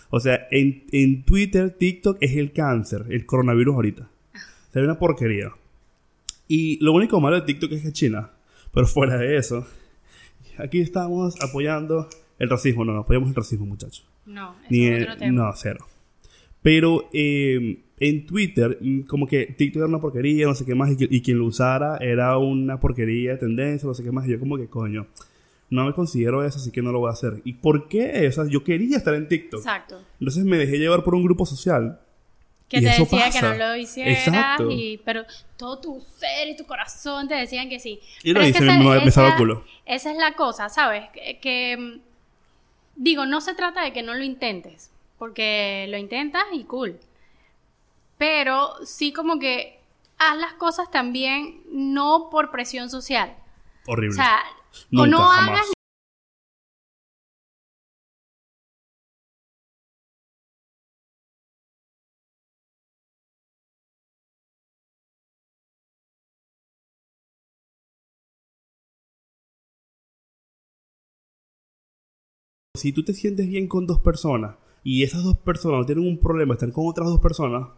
S2: O sea, en, en Twitter, TikTok es el cáncer, el coronavirus ahorita. O sea, es una porquería. Y lo único malo de TikTok es que es China. Pero fuera de eso, aquí estamos apoyando el racismo. No, no apoyamos el racismo, muchachos.
S1: No, ese
S2: Ni
S1: es
S2: el-
S1: otro tema.
S2: no, cero. Pero eh, en Twitter, mm, como que TikTok era una porquería, no sé qué más, y, quien lo usara era una porquería de tendencia, no sé qué más. Y yo, como que coño, no me considero eso, así que no lo voy a hacer. ¿Y por qué? O sea, yo quería estar en TikTok.
S1: Exacto.
S2: Entonces me dejé llevar por un grupo social.
S1: Que
S2: Y
S1: te
S2: eso
S1: decía
S2: pasa.
S1: que no lo hicieras,
S2: Exacto.
S1: y, pero todo tu ser y tu corazón te decían que sí.
S2: Y lo
S1: Pero es que
S2: hice,
S1: esa-
S2: me,
S1: esa-
S2: culo.
S1: Esa es la cosa, ¿sabes? Que, que, mm, digo, no se trata de que no lo intentes, porque lo intentas y cool. Pero sí como que haz las cosas también no por presión social.
S2: Horrible.
S1: O sea,
S2: Nunca,
S1: o no
S2: jamás.
S1: hagas
S2: Si tú te sientes bien con dos personas y esas dos personas tienen un problema, están con otras dos personas,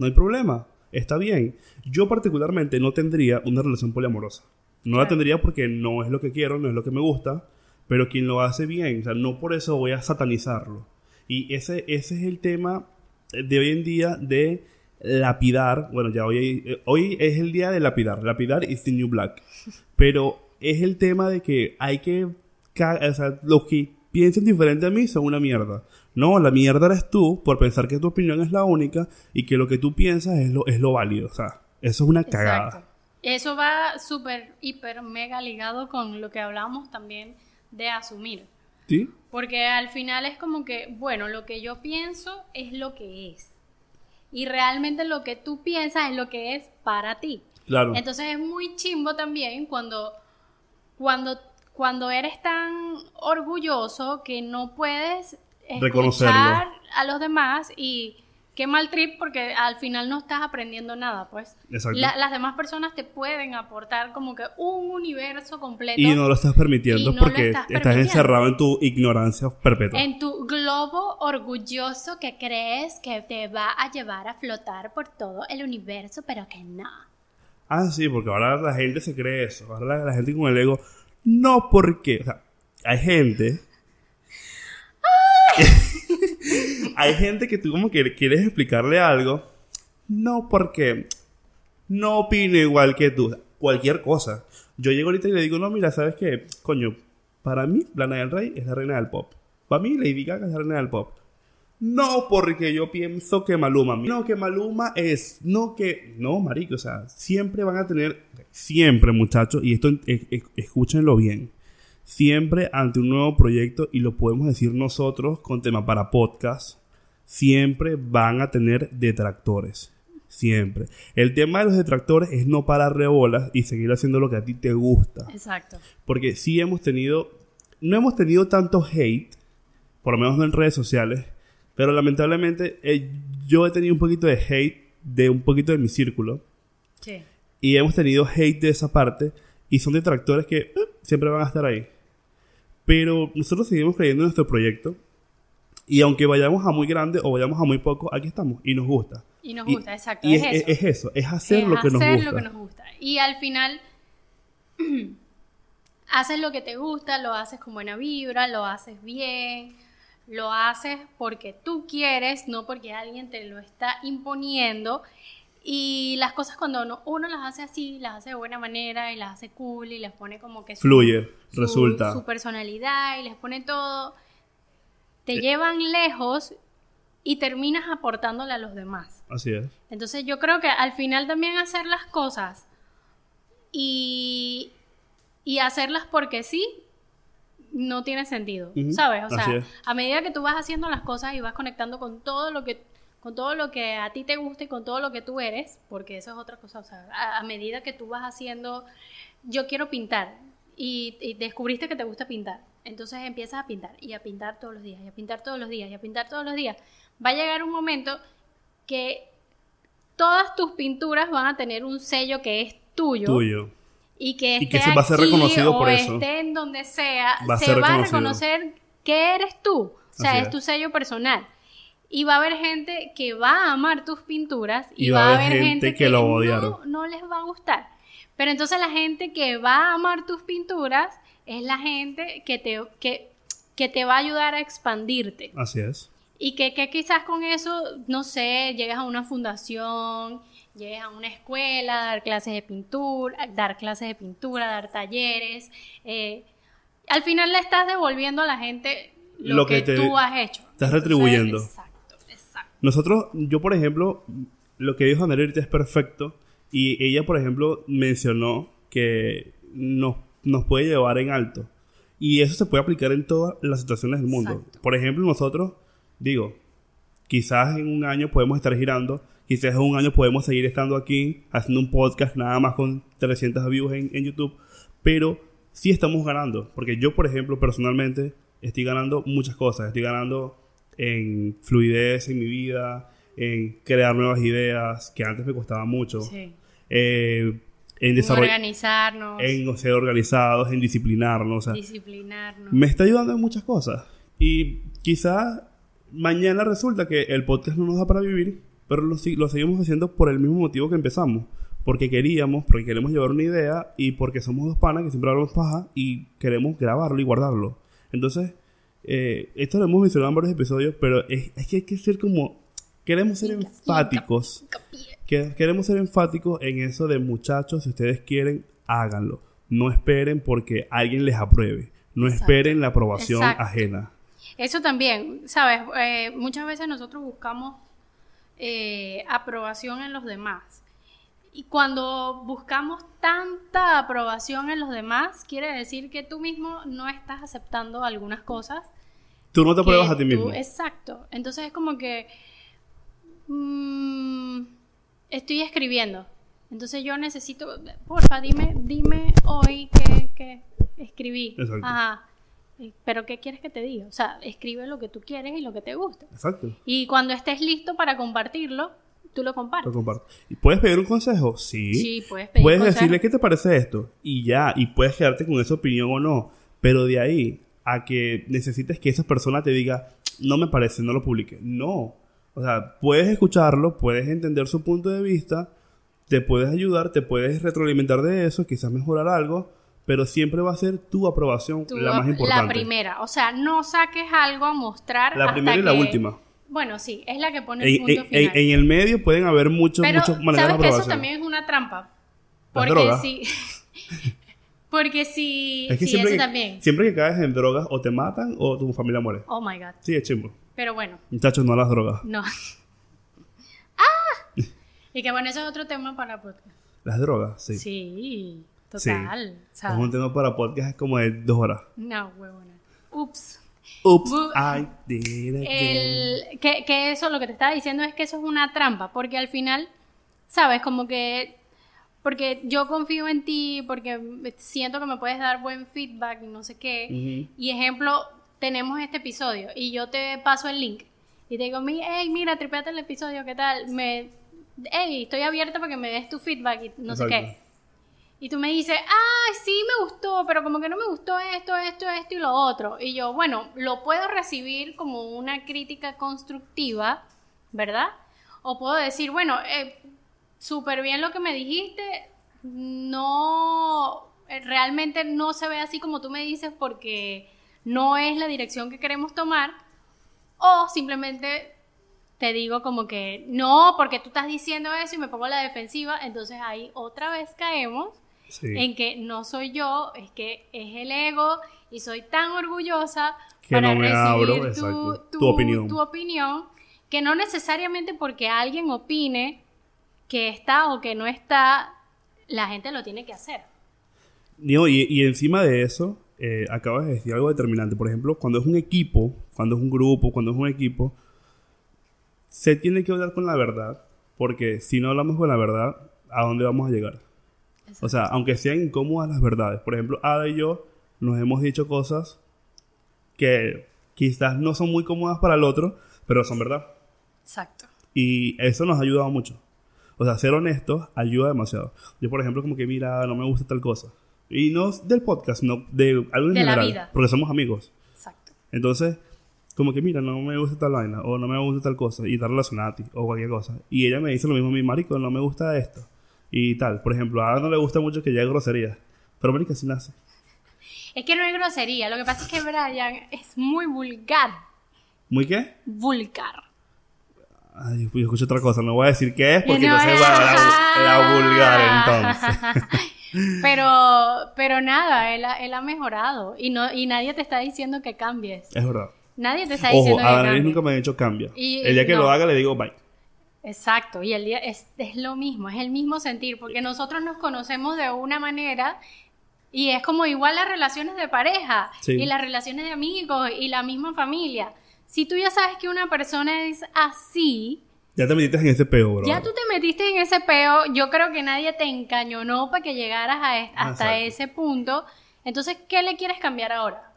S2: no hay problema. Está bien. Yo particularmente no tendría una relación poliamorosa. No la tendría porque no es lo que quiero, no es lo que me gusta, pero quien lo hace bien, o sea, no por eso voy a satanizarlo. Y ese, ese es el tema de hoy en día de lapidar. Bueno, ya hoy, hoy es el día de lapidar. Lapidar is the new black. Pero es el tema de que hay que... O sea, los que piensen diferente a mí son una mierda. No, la mierda eres tú por pensar que tu opinión es la única y que lo que tú piensas es lo, es lo válido. O sea, eso es una cagada.
S1: Exacto. Eso va súper, hiper, mega ligado con lo que hablábamos también de asumir.
S2: ¿Sí?
S1: Porque al final es como que, bueno, lo que yo pienso es lo que es. Y realmente lo que tú piensas es lo que es para ti.
S2: Claro.
S1: Entonces es muy chimbo también cuando, cuando, cuando eres tan orgulloso que no puedes escuchar a los demás y qué mal trip porque al final no estás aprendiendo nada, pues.
S2: Exacto.
S1: La- las demás personas te pueden aportar como que un universo completo
S2: y no lo estás permitiendo
S1: no
S2: porque
S1: estás
S2: estás
S1: permitiendo.
S2: encerrado en tu ignorancia perpetua.
S1: en tu globo orgulloso que crees que te va a llevar a flotar por todo el universo, pero que no.
S2: Ah, sí, porque ahora la gente se cree eso. Ahora la, la gente con el ego. No porque. O sea, hay gente. hay gente que tú como que quieres explicarle algo. No porque. No opino igual que tú. Cualquier cosa. Yo llego ahorita y le digo, no, mira, ¿sabes qué? Coño, para mí, Lana del Rey es la reina del pop. Para mí, Lady Gaga es la reina del pop. No porque yo pienso que Maluma. No, que Maluma es. No que. No, marico. O sea, siempre van a tener. Siempre, muchachos. Y esto es- es- escúchenlo bien. Siempre ante un nuevo proyecto, y lo podemos decir nosotros con tema para podcast. Siempre van a tener detractores. Siempre. El tema de los detractores es no parar rebolas y seguir haciendo lo que a ti te gusta.
S1: Exacto.
S2: Porque sí hemos tenido, no hemos tenido tanto hate, por lo menos no en redes sociales, pero lamentablemente eh, yo he tenido un poquito de hate de un poquito de mi círculo
S1: Sí.
S2: Y hemos tenido hate de esa parte y son detractores que eh, siempre van a estar ahí. Pero nosotros seguimos creyendo en nuestro proyecto y aunque vayamos a muy grande o vayamos a muy poco, aquí estamos y nos gusta.
S1: Y nos
S2: Y-
S1: gusta, exacto.
S2: Y
S1: es,
S2: es,
S1: eso.
S2: es eso, es hacer
S1: Es
S2: lo que nos
S1: hacer
S2: gusta.
S1: lo que nos gusta. Y al final, haces lo que te gusta, lo haces con buena vibra, lo haces bien, lo haces porque tú quieres, no porque alguien te lo está imponiendo. Y las cosas cuando uno, uno las hace así, las hace de buena manera y las hace cool y les pone como que
S2: Fluye,
S1: su-
S2: resulta.
S1: su personalidad y les pone todo, te llevan lejos y terminas aportándole a los demás.
S2: Así es.
S1: Entonces yo creo que al final también hacer las cosas y, y hacerlas porque sí no tiene sentido, ¿sabes? O sea, a medida que tú vas haciendo las cosas y vas conectando con todo lo que con todo lo que a ti te gusta y con todo lo que tú eres, porque eso es otra cosa, o sea, a, a medida que tú vas haciendo, yo quiero pintar y, y descubriste que te gusta pintar, entonces empiezas a pintar y a pintar todos los días, y a pintar todos los días, y a pintar todos los días. Va a llegar un momento que todas tus pinturas van a tener un sello que es tuyo,
S2: Tuyo.
S1: y que,
S2: Y
S1: esté
S2: que se va a ser reconocido por eso.
S1: esté en donde sea,
S2: Va
S1: se va a reconocer que eres tú. O sea,
S2: Así
S1: es. tu sello personal. Y va a haber gente que va a amar tus pinturas y, va a haber gente,
S2: que lo
S1: no, no les va a gustar. Pero entonces la gente que va a amar tus pinturas es la gente que te, que, que te va a ayudar a expandirte.
S2: Así es.
S1: Y que, que quizás con eso, no sé, llegas a una fundación, llegas a una escuela, dar clases de pintura, dar clases de pintura, dar talleres. eh, al final le estás devolviendo a la gente lo,
S2: Lo
S1: que,
S2: que te-
S1: tú has hecho.
S2: estás retribuyendo. Nosotros, yo por ejemplo, lo que dijo Ana ahorita es perfecto. Y ella, por ejemplo, mencionó que nos, nos puede llevar en alto. Y eso se puede aplicar en todas las situaciones del mundo.
S1: Exacto.
S2: Por ejemplo, nosotros, digo, quizás en un año podemos estar girando, quizás en un año podemos seguir estando aquí haciendo un podcast nada más con 300 views en, en YouTube, pero sí estamos ganando, porque yo, por ejemplo, personalmente estoy ganando muchas cosas, estoy ganando en fluidez en mi vida, en crear nuevas ideas, que antes me costaba mucho,
S1: Sí.
S2: eh, en desarrollar,
S1: organizarnos,
S2: en ser organizados, en disciplinarnos, o sea,
S1: disciplinarnos.
S2: me está ayudando en muchas cosas. Y quizás mañana resulta que el podcast no nos da para vivir, pero lo, lo seguimos haciendo por el mismo motivo que empezamos. Porque queríamos, porque queremos llevar una idea y porque somos dos panas que siempre hablamos paja y queremos grabarlo y guardarlo. Entonces, eh, esto lo hemos mencionado en varios episodios, pero es, es que hay que ser como... Queremos ser enfáticos. Que- queremos ser enfáticos en eso de muchachos, si ustedes quieren, háganlo. No esperen porque alguien les apruebe. No
S1: Exacto.
S2: esperen la aprobación
S1: Exacto.
S2: ajena.
S1: Eso también, ¿sabes? Eh, muchas veces nosotros buscamos eh, aprobación en los demás. Y cuando buscamos tanta aprobación en los demás, quiere decir que tú mismo no estás aceptando algunas cosas.
S2: Tú no te apruebas a ti
S1: tú-
S2: mismo.
S1: Exacto. Entonces es como que mm, estoy escribiendo. Entonces yo necesito, porfa, dime, dime hoy que, que escribí.
S2: Exacto.
S1: Ajá. Eh, Pero ¿qué quieres que te diga? O sea, escribe lo que tú quieres y lo que te gusta.
S2: Exacto.
S1: Y cuando estés listo para compartirlo, tú lo
S2: Lo
S1: compartes.
S2: comparto. ¿Y puedes pedir un consejo? Sí.
S1: Sí, puedes pedir
S2: Puedes
S1: consejo.
S2: decirle qué te parece esto. Y ya. Y puedes quedarte con esa opinión o no. Pero de ahí a que necesites que esa persona te diga, no me parece, no lo publique. No. O sea, puedes escucharlo, puedes entender su punto de vista, te puedes ayudar, te puedes retroalimentar de eso, quizás mejorar algo, pero siempre va a ser tu aprobación la más importante.
S1: La primera. O sea, no saques algo a mostrar.
S2: La
S1: hasta
S2: primera y la última.
S1: Bueno, sí, es la que pone el
S2: En,
S1: punto
S2: en-
S1: final.
S2: en- el medio pueden haber muchos,
S1: Pero,
S2: muchas maneras de
S1: ¿sabes que eso también es una trampa? Porque si... Porque si...
S2: Es que siempre,
S1: eso
S2: que,
S1: también.
S2: siempre que caes en drogas o te matan o tu familia muere.
S1: Oh, my God.
S2: Sí, es chimbo.
S1: Pero bueno,
S2: Muchachos, no a las drogas.
S1: no. ¡Ah! Y que bueno, eso es otro tema para podcast.
S2: Las drogas, sí.
S1: Sí, total.
S2: Es un tema para podcast como de dos horas.
S1: no, huevona. Ups.
S2: Oops, I did it again.
S1: El, que, que eso lo que te estaba diciendo es que eso es una trampa, porque al final, ¿sabes? Como que, porque yo confío en ti, porque siento que me puedes dar buen feedback y no sé qué.
S2: Ujú.
S1: Y ejemplo, tenemos este episodio y yo te paso el link y te digo, "Mi- hey, mira, tripeate el episodio, ¿qué tal? Me, hey, estoy abierta para que me des tu feedback y no sé qué. Y tú me dices, ah, sí me gustó, pero como que no me gustó esto, esto, esto y lo otro. Y yo, bueno, lo puedo recibir como una crítica constructiva, ¿verdad? O puedo decir, bueno, eh, súper bien lo que me dijiste, no, eh, realmente no se ve así como tú me dices porque no es la dirección que queremos tomar. O simplemente te digo como que no, porque tú estás diciendo eso y me pongo a la defensiva, entonces ahí otra vez caemos
S2: Sí.
S1: en que no soy yo, es que es el ego y soy tan orgullosa
S2: Que
S1: para
S2: no me
S1: recibir
S2: abro,
S1: tu, tu-
S2: tu opinión.
S1: tu opinión, que no necesariamente porque alguien opine que está o que no está, la gente lo tiene que hacer.
S2: No, y, y encima de eso, eh, acabas de decir algo determinante. Por ejemplo, cuando es un equipo, cuando es un grupo, cuando es un equipo, se tiene que hablar con la verdad, porque si no hablamos con la verdad, ¿a dónde vamos a llegar? O sea, aunque sean incómodas las verdades. Por ejemplo, Ada y yo nos hemos dicho cosas que quizás no son muy cómodas para el otro, pero son verdad.
S1: Exacto.
S2: Y eso nos ha ayudado mucho. O sea, ser honestos ayuda demasiado. Yo, por ejemplo, como que, mira, no me gusta tal cosa. Y no del podcast, sino de algo en
S1: De la
S2: general.
S1: vida.
S2: Porque somos amigos.
S1: Exacto.
S2: Entonces, como que, mira, no me gusta tal vaina, o no me gusta tal cosa, y está relacionada a ti, o cualquier cosa. Y ella me dice lo mismo a mi marico, no me gusta esto. Y tal. Por ejemplo, a no le gusta mucho que llegue grosería. Pero, marica, sí nace.
S1: Es que no es grosería. Lo que pasa es que Brian es muy vulgar.
S2: ¿Muy qué?
S1: Vulgar.
S2: Ay, yo escucho otra cosa. No voy a decir qué es porque
S1: No
S2: no sé
S1: es-
S2: la, la vulgar entonces.
S1: Pero, pero nada, él ha, él ha mejorado. Y, no, y nadie te está diciendo que cambies.
S2: Es verdad.
S1: Nadie te está
S2: Ojo,
S1: diciendo
S2: a
S1: que
S2: Daniel
S1: cambies.
S2: nunca me ha dicho cambia.
S1: Y-
S2: el día que
S1: no.
S2: lo haga le digo bye.
S1: Exacto, y el día es, es lo mismo, es el mismo sentir, porque nosotros nos conocemos de una manera y es como igual las relaciones de pareja
S2: Sí.
S1: y las relaciones de amigos y la misma familia. Si tú ya sabes que una persona es así,
S2: Ya te metiste en ese peo, bro.
S1: ya tú te metiste en ese peo, yo creo que nadie te encañonó para que llegaras a hasta
S2: Exacto.
S1: ese punto. Entonces, ¿qué le quieres cambiar ahora?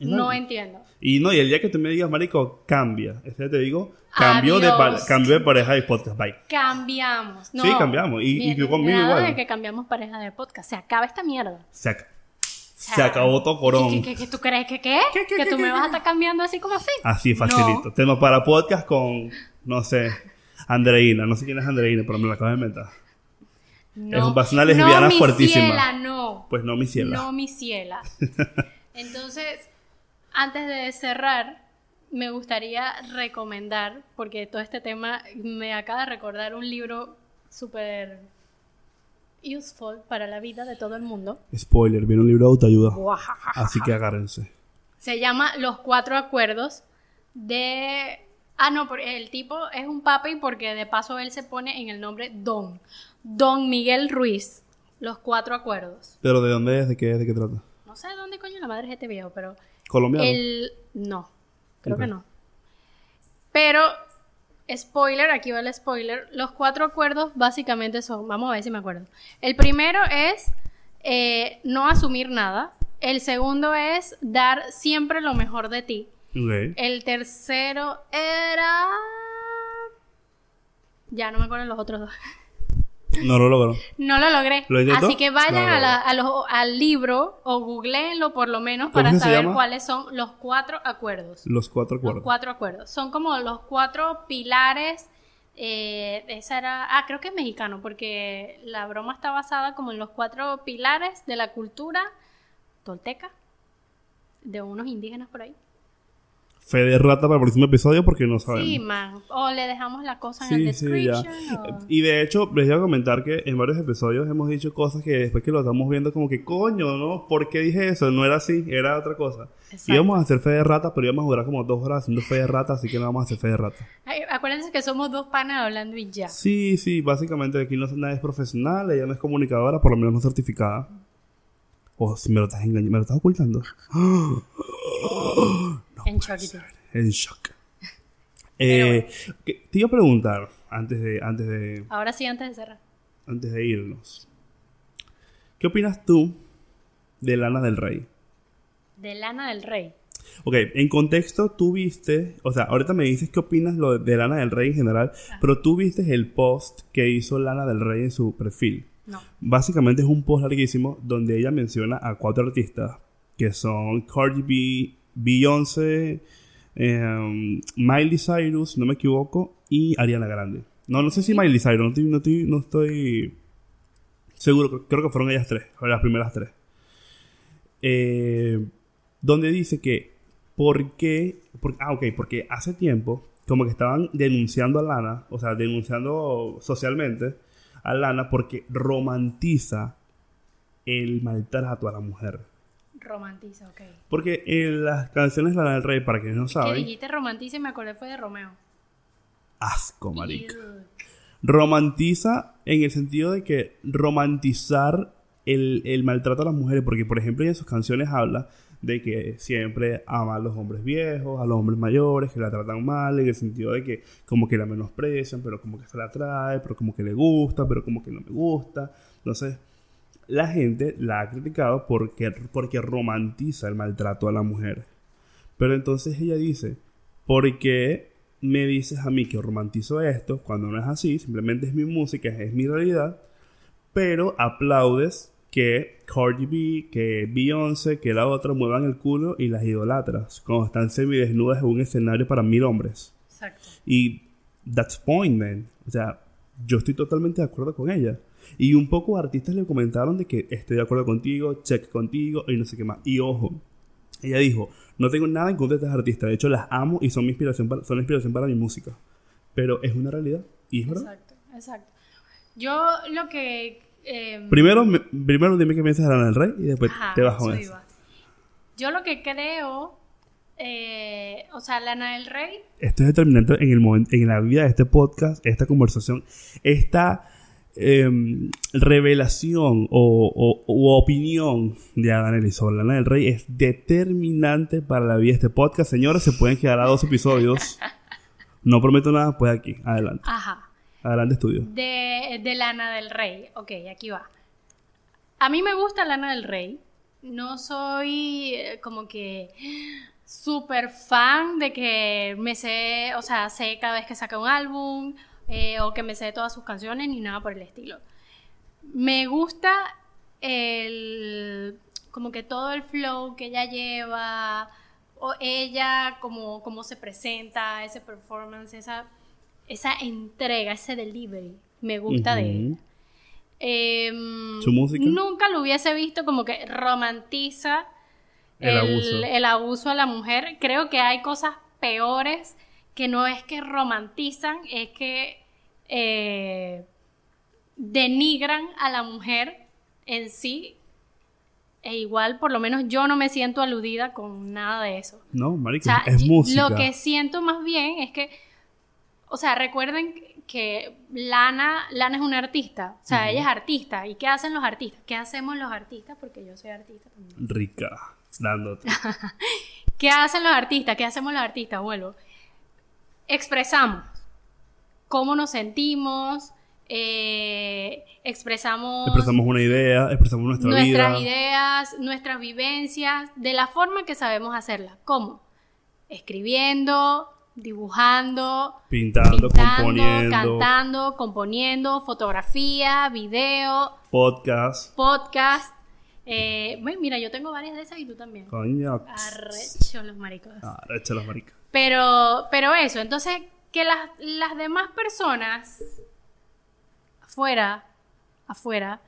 S1: No entiendo.
S2: Y no, y el día que tú me digas, marico, cambia. Día te digo, cambio de, cambio de pareja de podcast, bye.
S1: Cambiamos. No,
S2: Sí, cambiamos. Y- yo conmigo
S1: nada
S2: igual.
S1: de que cambiamos pareja de podcast. Se acaba esta mierda.
S2: Se, ac- se acabó todo corón.
S1: ¿Qué, qué, qué, tú crees que qué?
S2: ¿Qué, qué,
S1: ¿Que
S2: qué,
S1: tú
S2: qué,
S1: me
S2: qué?
S1: vas a estar cambiando así como así?
S2: Así, facilito.
S1: No.
S2: Tema para podcast con, no sé, Andreina. No sé quién es Andreina, pero me la acabo de inventar.
S1: No.
S2: Es una lesbiana
S1: no, mi
S2: fuertísima.
S1: Ciela, no.
S2: Pues no, mi ciela.
S1: No, mi ciela. Entonces, antes de cerrar, me gustaría recomendar, porque todo este tema me acaba de recordar un libro súper useful para la vida de todo el mundo.
S2: Spoiler, viene un libro de autoayuda. Así que agárrense.
S1: Se llama Los Cuatro Acuerdos de... Ah, no, el tipo es un papi porque de paso él se pone en el nombre Don. Don Miguel Ruiz. Los Cuatro Acuerdos.
S2: Pero ¿de dónde es? ¿De qué es? ¿De qué trata?
S1: No sé de dónde coño la madre es este viejo, pero...
S2: ¿Colombiano?
S1: El... No, creo que no. Pero, spoiler, aquí va el spoiler. Los cuatro acuerdos básicamente son, vamos a ver si me acuerdo. El primero es eh, no asumir nada. El segundo es dar siempre lo mejor de ti. El tercero era... Ya no me acuerdo los otros dos.
S2: No lo logró.
S1: No lo logré. Así que vayan
S2: No
S1: a la- a los- al libro o googleenlo por lo menos
S2: ¿Cómo
S1: para saber cuáles son los cuatro acuerdos.
S2: Los cuatro
S1: Los
S2: acuerdos.
S1: cuatro acuerdos. Son como los cuatro pilares. eh, esa era. Ah, creo que es mexicano, porque la broma está basada como en los cuatro pilares de la cultura tolteca. De unos indígenas por ahí.
S2: Fe de rata para el próximo episodio porque no sabemos.
S1: Sí, man. O le dejamos la cosa en el
S2: Sí, sí, ya.
S1: description. o-
S2: Y de hecho, les iba a comentar que en varios episodios hemos dicho cosas que después que lo estamos viendo como que, coño, ¿no? ¿Por qué dije eso? No era así, era otra cosa.
S1: Exacto.
S2: Íbamos a hacer fe de rata, pero íbamos a durar como dos horas haciendo fe de rata, así que no vamos a hacer fe de rata.
S1: Ay, acuérdense que somos dos panas hablando y ya.
S2: Sí, sí, básicamente aquí no nadie es profesional, ella no es comunicadora, por lo menos no certificada. O si me lo estás engañando, me lo estás ocultando.
S1: en.
S2: En shock. Eh, que- te iba a preguntar, antes de, antes de,
S1: Ahora sí, antes de cerrar.
S2: antes de irnos. ¿Qué opinas tú de Lana del Rey?
S1: De Lana del Rey.
S2: Ok, en contexto, tú viste, o sea, ahorita me dices qué opinas lo de, Lana del Rey en general, pero tú viste el post que hizo Lana del Rey en su perfil.
S1: No.
S2: Básicamente es un post larguísimo donde ella menciona a cuatro artistas que son Cardi B, Beyoncé, em, Miley Cyrus, si no me equivoco, y Ariana Grande. No, no sé si Miley Cyrus, no estoy, no estoy, no estoy seguro, creo- que fueron ellas tres, las primeras tres. Eh, donde dice que, ¿por qué? por- ah, ok, porque hace tiempo, como que estaban denunciando a Lana, o sea, denunciando socialmente a Lana porque romantiza el maltrato a la mujer.
S1: Romantiza, ok.
S2: Porque en las canciones de Lana del Rey, para quienes no
S1: Que
S2: saben,
S1: dijiste romantiza y me acordé fue de Romeo.
S2: asco, marica. Romantiza en el sentido de que romantizar el, el maltrato a las mujeres, porque por ejemplo en sus canciones habla de que siempre ama a los hombres viejos, a los hombres mayores, que la tratan mal, en el sentido de que como que la menosprecian, pero como que se la atrae, pero como que le gusta, pero como que no me gusta. Entonces, la gente la ha criticado porque, porque romantiza el maltrato a la mujer. Pero entonces ella dice, ¿por qué me dices a mí que romantizo esto cuando no es así? Simplemente es mi música, es mi realidad, pero aplaudes que Cardi B, que Beyoncé, que la otra muevan el culo y las idolatras cuando están semidesnudas en un escenario para mil hombres.
S1: Exacto.
S2: Y that's point, man. O sea, yo estoy totalmente de acuerdo con ella. Y un poco artistas le comentaron de que estoy de acuerdo contigo, check contigo y no sé qué más. Y ojo, ella dijo, no tengo nada en contra de estas artistas, de hecho las amo y son mi inspiración para, son inspiración para mi música. Pero es una realidad y es verdad.
S1: Exacto, exacto. Yo lo que... eh,
S2: Primero, me- primero dime qué piensas de Lana del Rey y después
S1: Ajá,
S2: te vas con
S1: eso
S2: eso.
S1: iba. Yo lo que creo, eh, o sea, Lana del Rey,
S2: Esto es determinante en el momento, en la vida de este podcast, esta conversación, esta em, revelación o, o- u opinión de Adán sobre Lana del Rey es determinante para la vida de este podcast. Señores, se pueden quedar a dos episodios. No prometo nada, pues aquí, adelante.
S1: ajá,
S2: Adelante, estudio.
S1: de, de Lana del Rey. Ok, aquí va. A mí me gusta Lana del Rey. No soy eh, como que súper fan de que me sé, o sea, sé cada vez que saca un álbum eh, o que me sé todas sus canciones ni nada por el estilo. Me gusta el como que todo el flow que ella lleva o ella como, como se presenta, ese performance, esa, esa entrega, ese delivery, me gusta de ella. Em,
S2: ¿Su música?
S1: Nunca lo hubiese visto como que romantiza
S2: El abuso.
S1: el abuso a la mujer. Creo que hay cosas peores que no es que romantizan, es que eh, denigran a la mujer en sí. E igual, por lo menos yo no me siento aludida con nada de eso.
S2: No,
S1: O
S2: marica,
S1: sea,
S2: es música.
S1: Lo que siento más bien es que, o sea, recuerden que Lana, Lana es una artista, o sea, ella es artista. ¿Y qué hacen los artistas? ¿Qué hacemos los artistas? Porque yo soy artista también.
S2: Rica, dándote.
S1: ¿Qué hacen los artistas? ¿Qué hacemos los artistas? Vuelvo. Expresamos cómo nos sentimos, eh, expresamos,
S2: Expresamos una idea, expresamos nuestra
S1: nuestras
S2: vida.
S1: ideas, nuestras vivencias, de la forma que sabemos hacerlas. ¿Cómo? Escribiendo, dibujando,
S2: Pintando,
S1: pintando,
S2: componiendo,
S1: cantando, componiendo, fotografía, video,
S2: podcast.
S1: podcast. Eh, mira, yo tengo varias de esas y tú también.
S2: Coño.
S1: Arrecho los maricos.
S2: Echa los maricas.
S1: Pero, pero eso, entonces que las, las demás personas afuera, afuera,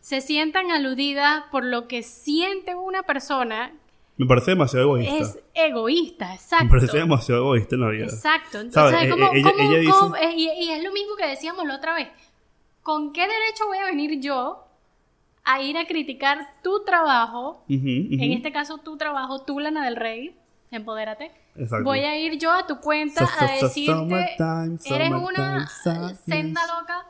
S1: se sientan aludidas por lo que siente una persona
S2: Me parece demasiado egoísta.
S1: es egoísta,
S2: Me
S1: exacto.
S2: parece demasiado egoísta en la vida.
S1: Exacto. Entonces,
S2: ¿Sabes?
S1: ¿cómo-
S2: ella-
S1: cómo-
S2: ella dice-
S1: cómo- eh, y, y es lo mismo que decíamos la otra vez. ¿Con qué derecho voy a venir yo a ir a criticar tu trabajo? En este caso, tu trabajo, tú, Lana del Rey, empodérate.
S2: Exacto.
S1: Voy a ir yo a tu cuenta
S2: So- so-
S1: a decirte,
S2: summertime,
S1: eres una
S2: sadness".
S1: senda loca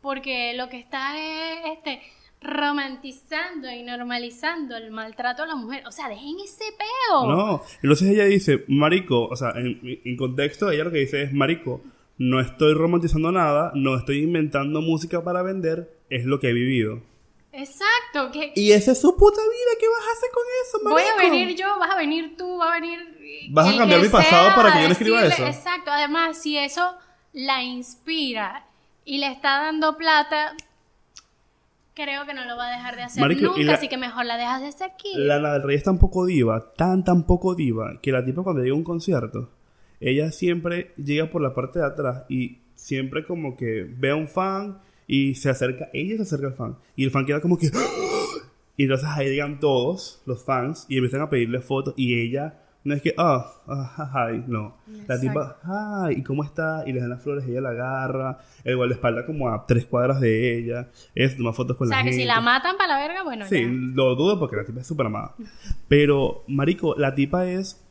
S1: porque lo que está es este, romantizando y normalizando el maltrato a la mujer. O sea, dejen ese peo.
S2: No, entonces ella dice, marico, o sea, en, en contexto ella lo que dice es, marico, no estoy romantizando nada, no estoy inventando música para vender, es lo que he vivido.
S1: Exacto. Que
S2: Y esa es su puta vida, ¿qué vas a hacer con eso, marico?
S1: voy a venir yo, vas a venir tú, va a venir...
S2: Vas a cambiar mi pasado
S1: sea
S2: para que yo no escriba
S1: decirle-
S2: eso.
S1: Exacto. Además, si eso la inspira y le está dando plata... Creo que no lo va a dejar de hacer
S2: Marico,
S1: nunca,
S2: la-
S1: así que mejor la dejas de hacer aquí.
S2: Lana del Rey es tan poco diva, tan tan poco diva, que la tipa cuando llega a un concierto, ella siempre llega por la parte de atrás y siempre como que ve a un fan y se acerca, ella se acerca al fan y el fan queda como que... Y entonces ahí llegan todos los fans y empiezan a pedirle fotos y ella no es que, ah, ah, hi, no. La tipa, hi, ¿y cómo está? Y le dan las flores, ella la agarra, el guardaespaldas como a tres cuadras de ella, ella toma fotos con
S1: o
S2: la
S1: sea, que
S2: gente.
S1: si la matan para la verga, bueno,
S2: Sí,
S1: ya.
S2: lo dudo porque la tipa es súper amada. Pero, marico, la tipa es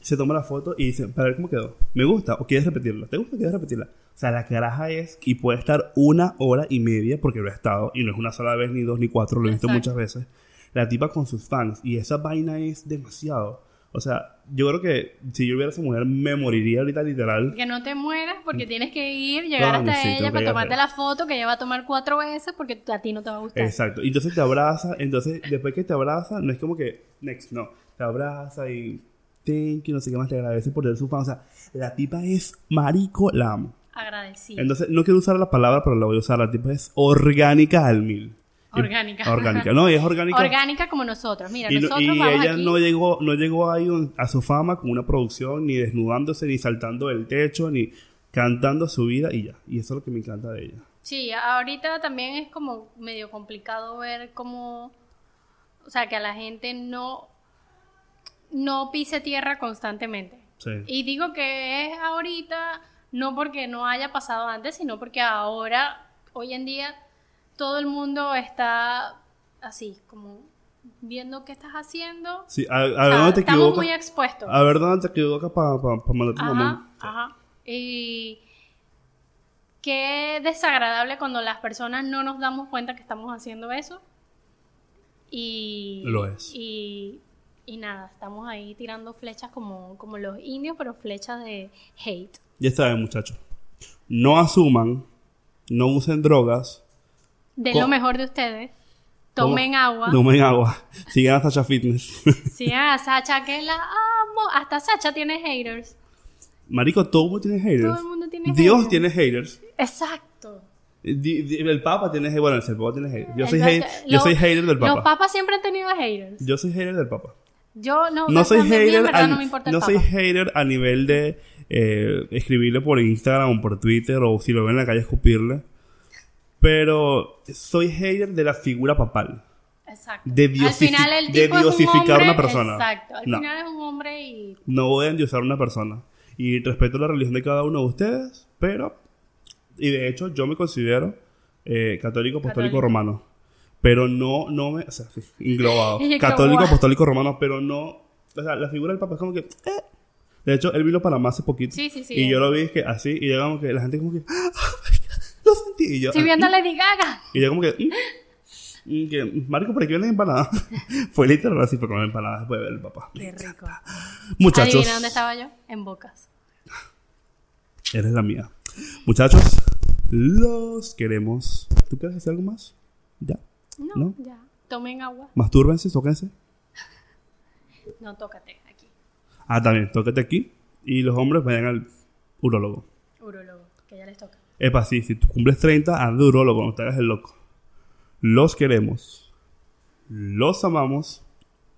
S2: se toma la foto y dice, para ver cómo quedó. ¿Me gusta? ¿O quieres repetirla? ¿Te gusta o quieres repetirla? O sea, la caraja es, y puede estar una hora y media, porque lo he estado, y no es una sola vez, ni dos, ni cuatro, lo he visto
S1: Exacto.
S2: muchas veces. La tipa con sus fans, y esa vaina es demasiado. O sea, yo creo que si yo hubiera esa mujer, me moriría ahorita literal.
S1: Que no te mueras porque tienes que ir, llegar
S2: Coño,
S1: hasta
S2: sí,
S1: ella para tomarte la foto que ella va a tomar cuatro veces porque a ti no te va a gustar.
S2: Exacto. Entonces te abraza. Entonces, después que te abraza, no es como que next, no. Te abraza y thank you, no sé qué más te agradece por ser su fan. O sea, la tipa es marico, la amo.
S1: Agradecida.
S2: Entonces, no quiero usar la palabra, pero la voy a usar. La tipa es orgánica al mil.
S1: Orgánica.
S2: Orgánica. No, es orgánica.
S1: Orgánica como nosotros. Mira,
S2: y no-
S1: nosotros
S2: y
S1: vamos
S2: ella
S1: aquí.
S2: no llegó, no llegó ahí un- a su fama con una producción, ni desnudándose, ni saltando del techo, ni cantando su vida y ya. Y eso es lo que me encanta de ella.
S1: Sí, ahorita también es como medio complicado ver cómo, o sea, que a la gente no, no pise tierra constantemente.
S2: Sí.
S1: Y digo que es ahorita, no porque no haya pasado antes, sino porque ahora, hoy en día, todo el mundo está así, como viendo qué estás haciendo.
S2: Sí, a, ver te
S1: estamos muy expuestos.
S2: A ver dónde te equivocas para mandarte
S1: Ajá,
S2: mamón.
S1: ajá. Y qué desagradable cuando las personas no nos damos cuenta que estamos haciendo eso. Y,
S2: Lo es.
S1: Y, y nada, estamos ahí tirando flechas como, como los indios, pero flechas de hate.
S2: Ya saben, muchachos. No asuman, no usen drogas.
S1: De
S2: Co-
S1: lo mejor de ustedes. Tomen agua.
S2: Tomen agua. Sigan a Sacha Fitness.
S1: Sigan a Sacha, que la amo. Hasta Sacha tiene haters.
S2: Marico, todo el mundo tiene haters.
S1: Todo el mundo tiene
S2: Dios
S1: haters.
S2: tiene haters.
S1: Exacto.
S2: Di- El Papa tiene haters. Bueno, el Papa tiene haters. Yo soy,
S1: Exacto.
S2: hate- yo
S1: Los-
S2: soy hater del
S1: Los
S2: Papa.
S1: papas siempre han tenido haters.
S2: Yo soy hater del Papa.
S1: Yo no,
S2: No soy
S1: mí
S2: hater,
S1: no me
S2: no soy hater a nivel de eh, escribirle por Instagram o por Twitter o si lo ven en la calle escupirle. Pero soy hater de la figura papal.
S1: Exacto.
S2: de
S1: Al
S2: diosifi-
S1: final el
S2: de
S1: tipo es un
S2: diosificar
S1: hombre,
S2: una persona.
S1: Exacto. Al
S2: No.
S1: final es un hombre y
S2: No voy a endiosar a una persona. Y respeto la religión de cada uno de ustedes, pero... Y de hecho yo me considero eh, católico apostólico
S1: Católico.
S2: romano. Pero no, no me... O sea, englobado. Católico apostólico romano, pero no... O sea, la figura del Papa es como que... eh. De hecho, él vino para más hace poquito.
S1: Sí, sí, sí.
S2: Y yo lo vi que así, y yo como que la gente como que... "Ah, lo sentí. Y yo,
S1: estoy viendo a Lady Gaga.
S2: y yo como que... mm, mm, que, Marico, ¿por qué vienen empanadas? fue literal así, fue comer empanadas después de ver el papá.
S1: Qué rico.
S2: Muchachos.
S1: Adivina dónde estaba yo? En Bocas.
S2: Eres la mía. Muchachos, los queremos. ¿Tú quieres hacer algo más? ¿Ya?
S1: No,
S2: ¿No?
S1: ya. Tomen agua.
S2: Mastúrbense, tóquense.
S1: No, tócate aquí.
S2: Ah, también, tóquete aquí. Y los hombres vayan al urólogo.
S1: Urologo, que ya les toca.
S2: Epa, sí, si tú cumples 30, anda de urólogo, no te hagas el loco. Los queremos. Los amamos.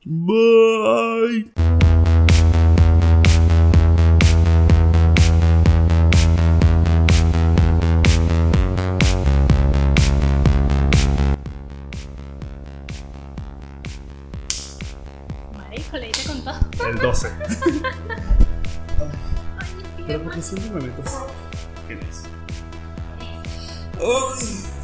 S2: Bye. 12.
S1: Ay, mi
S2: Pero porque siempre me metes. ¿Quién es? Ay. Hola.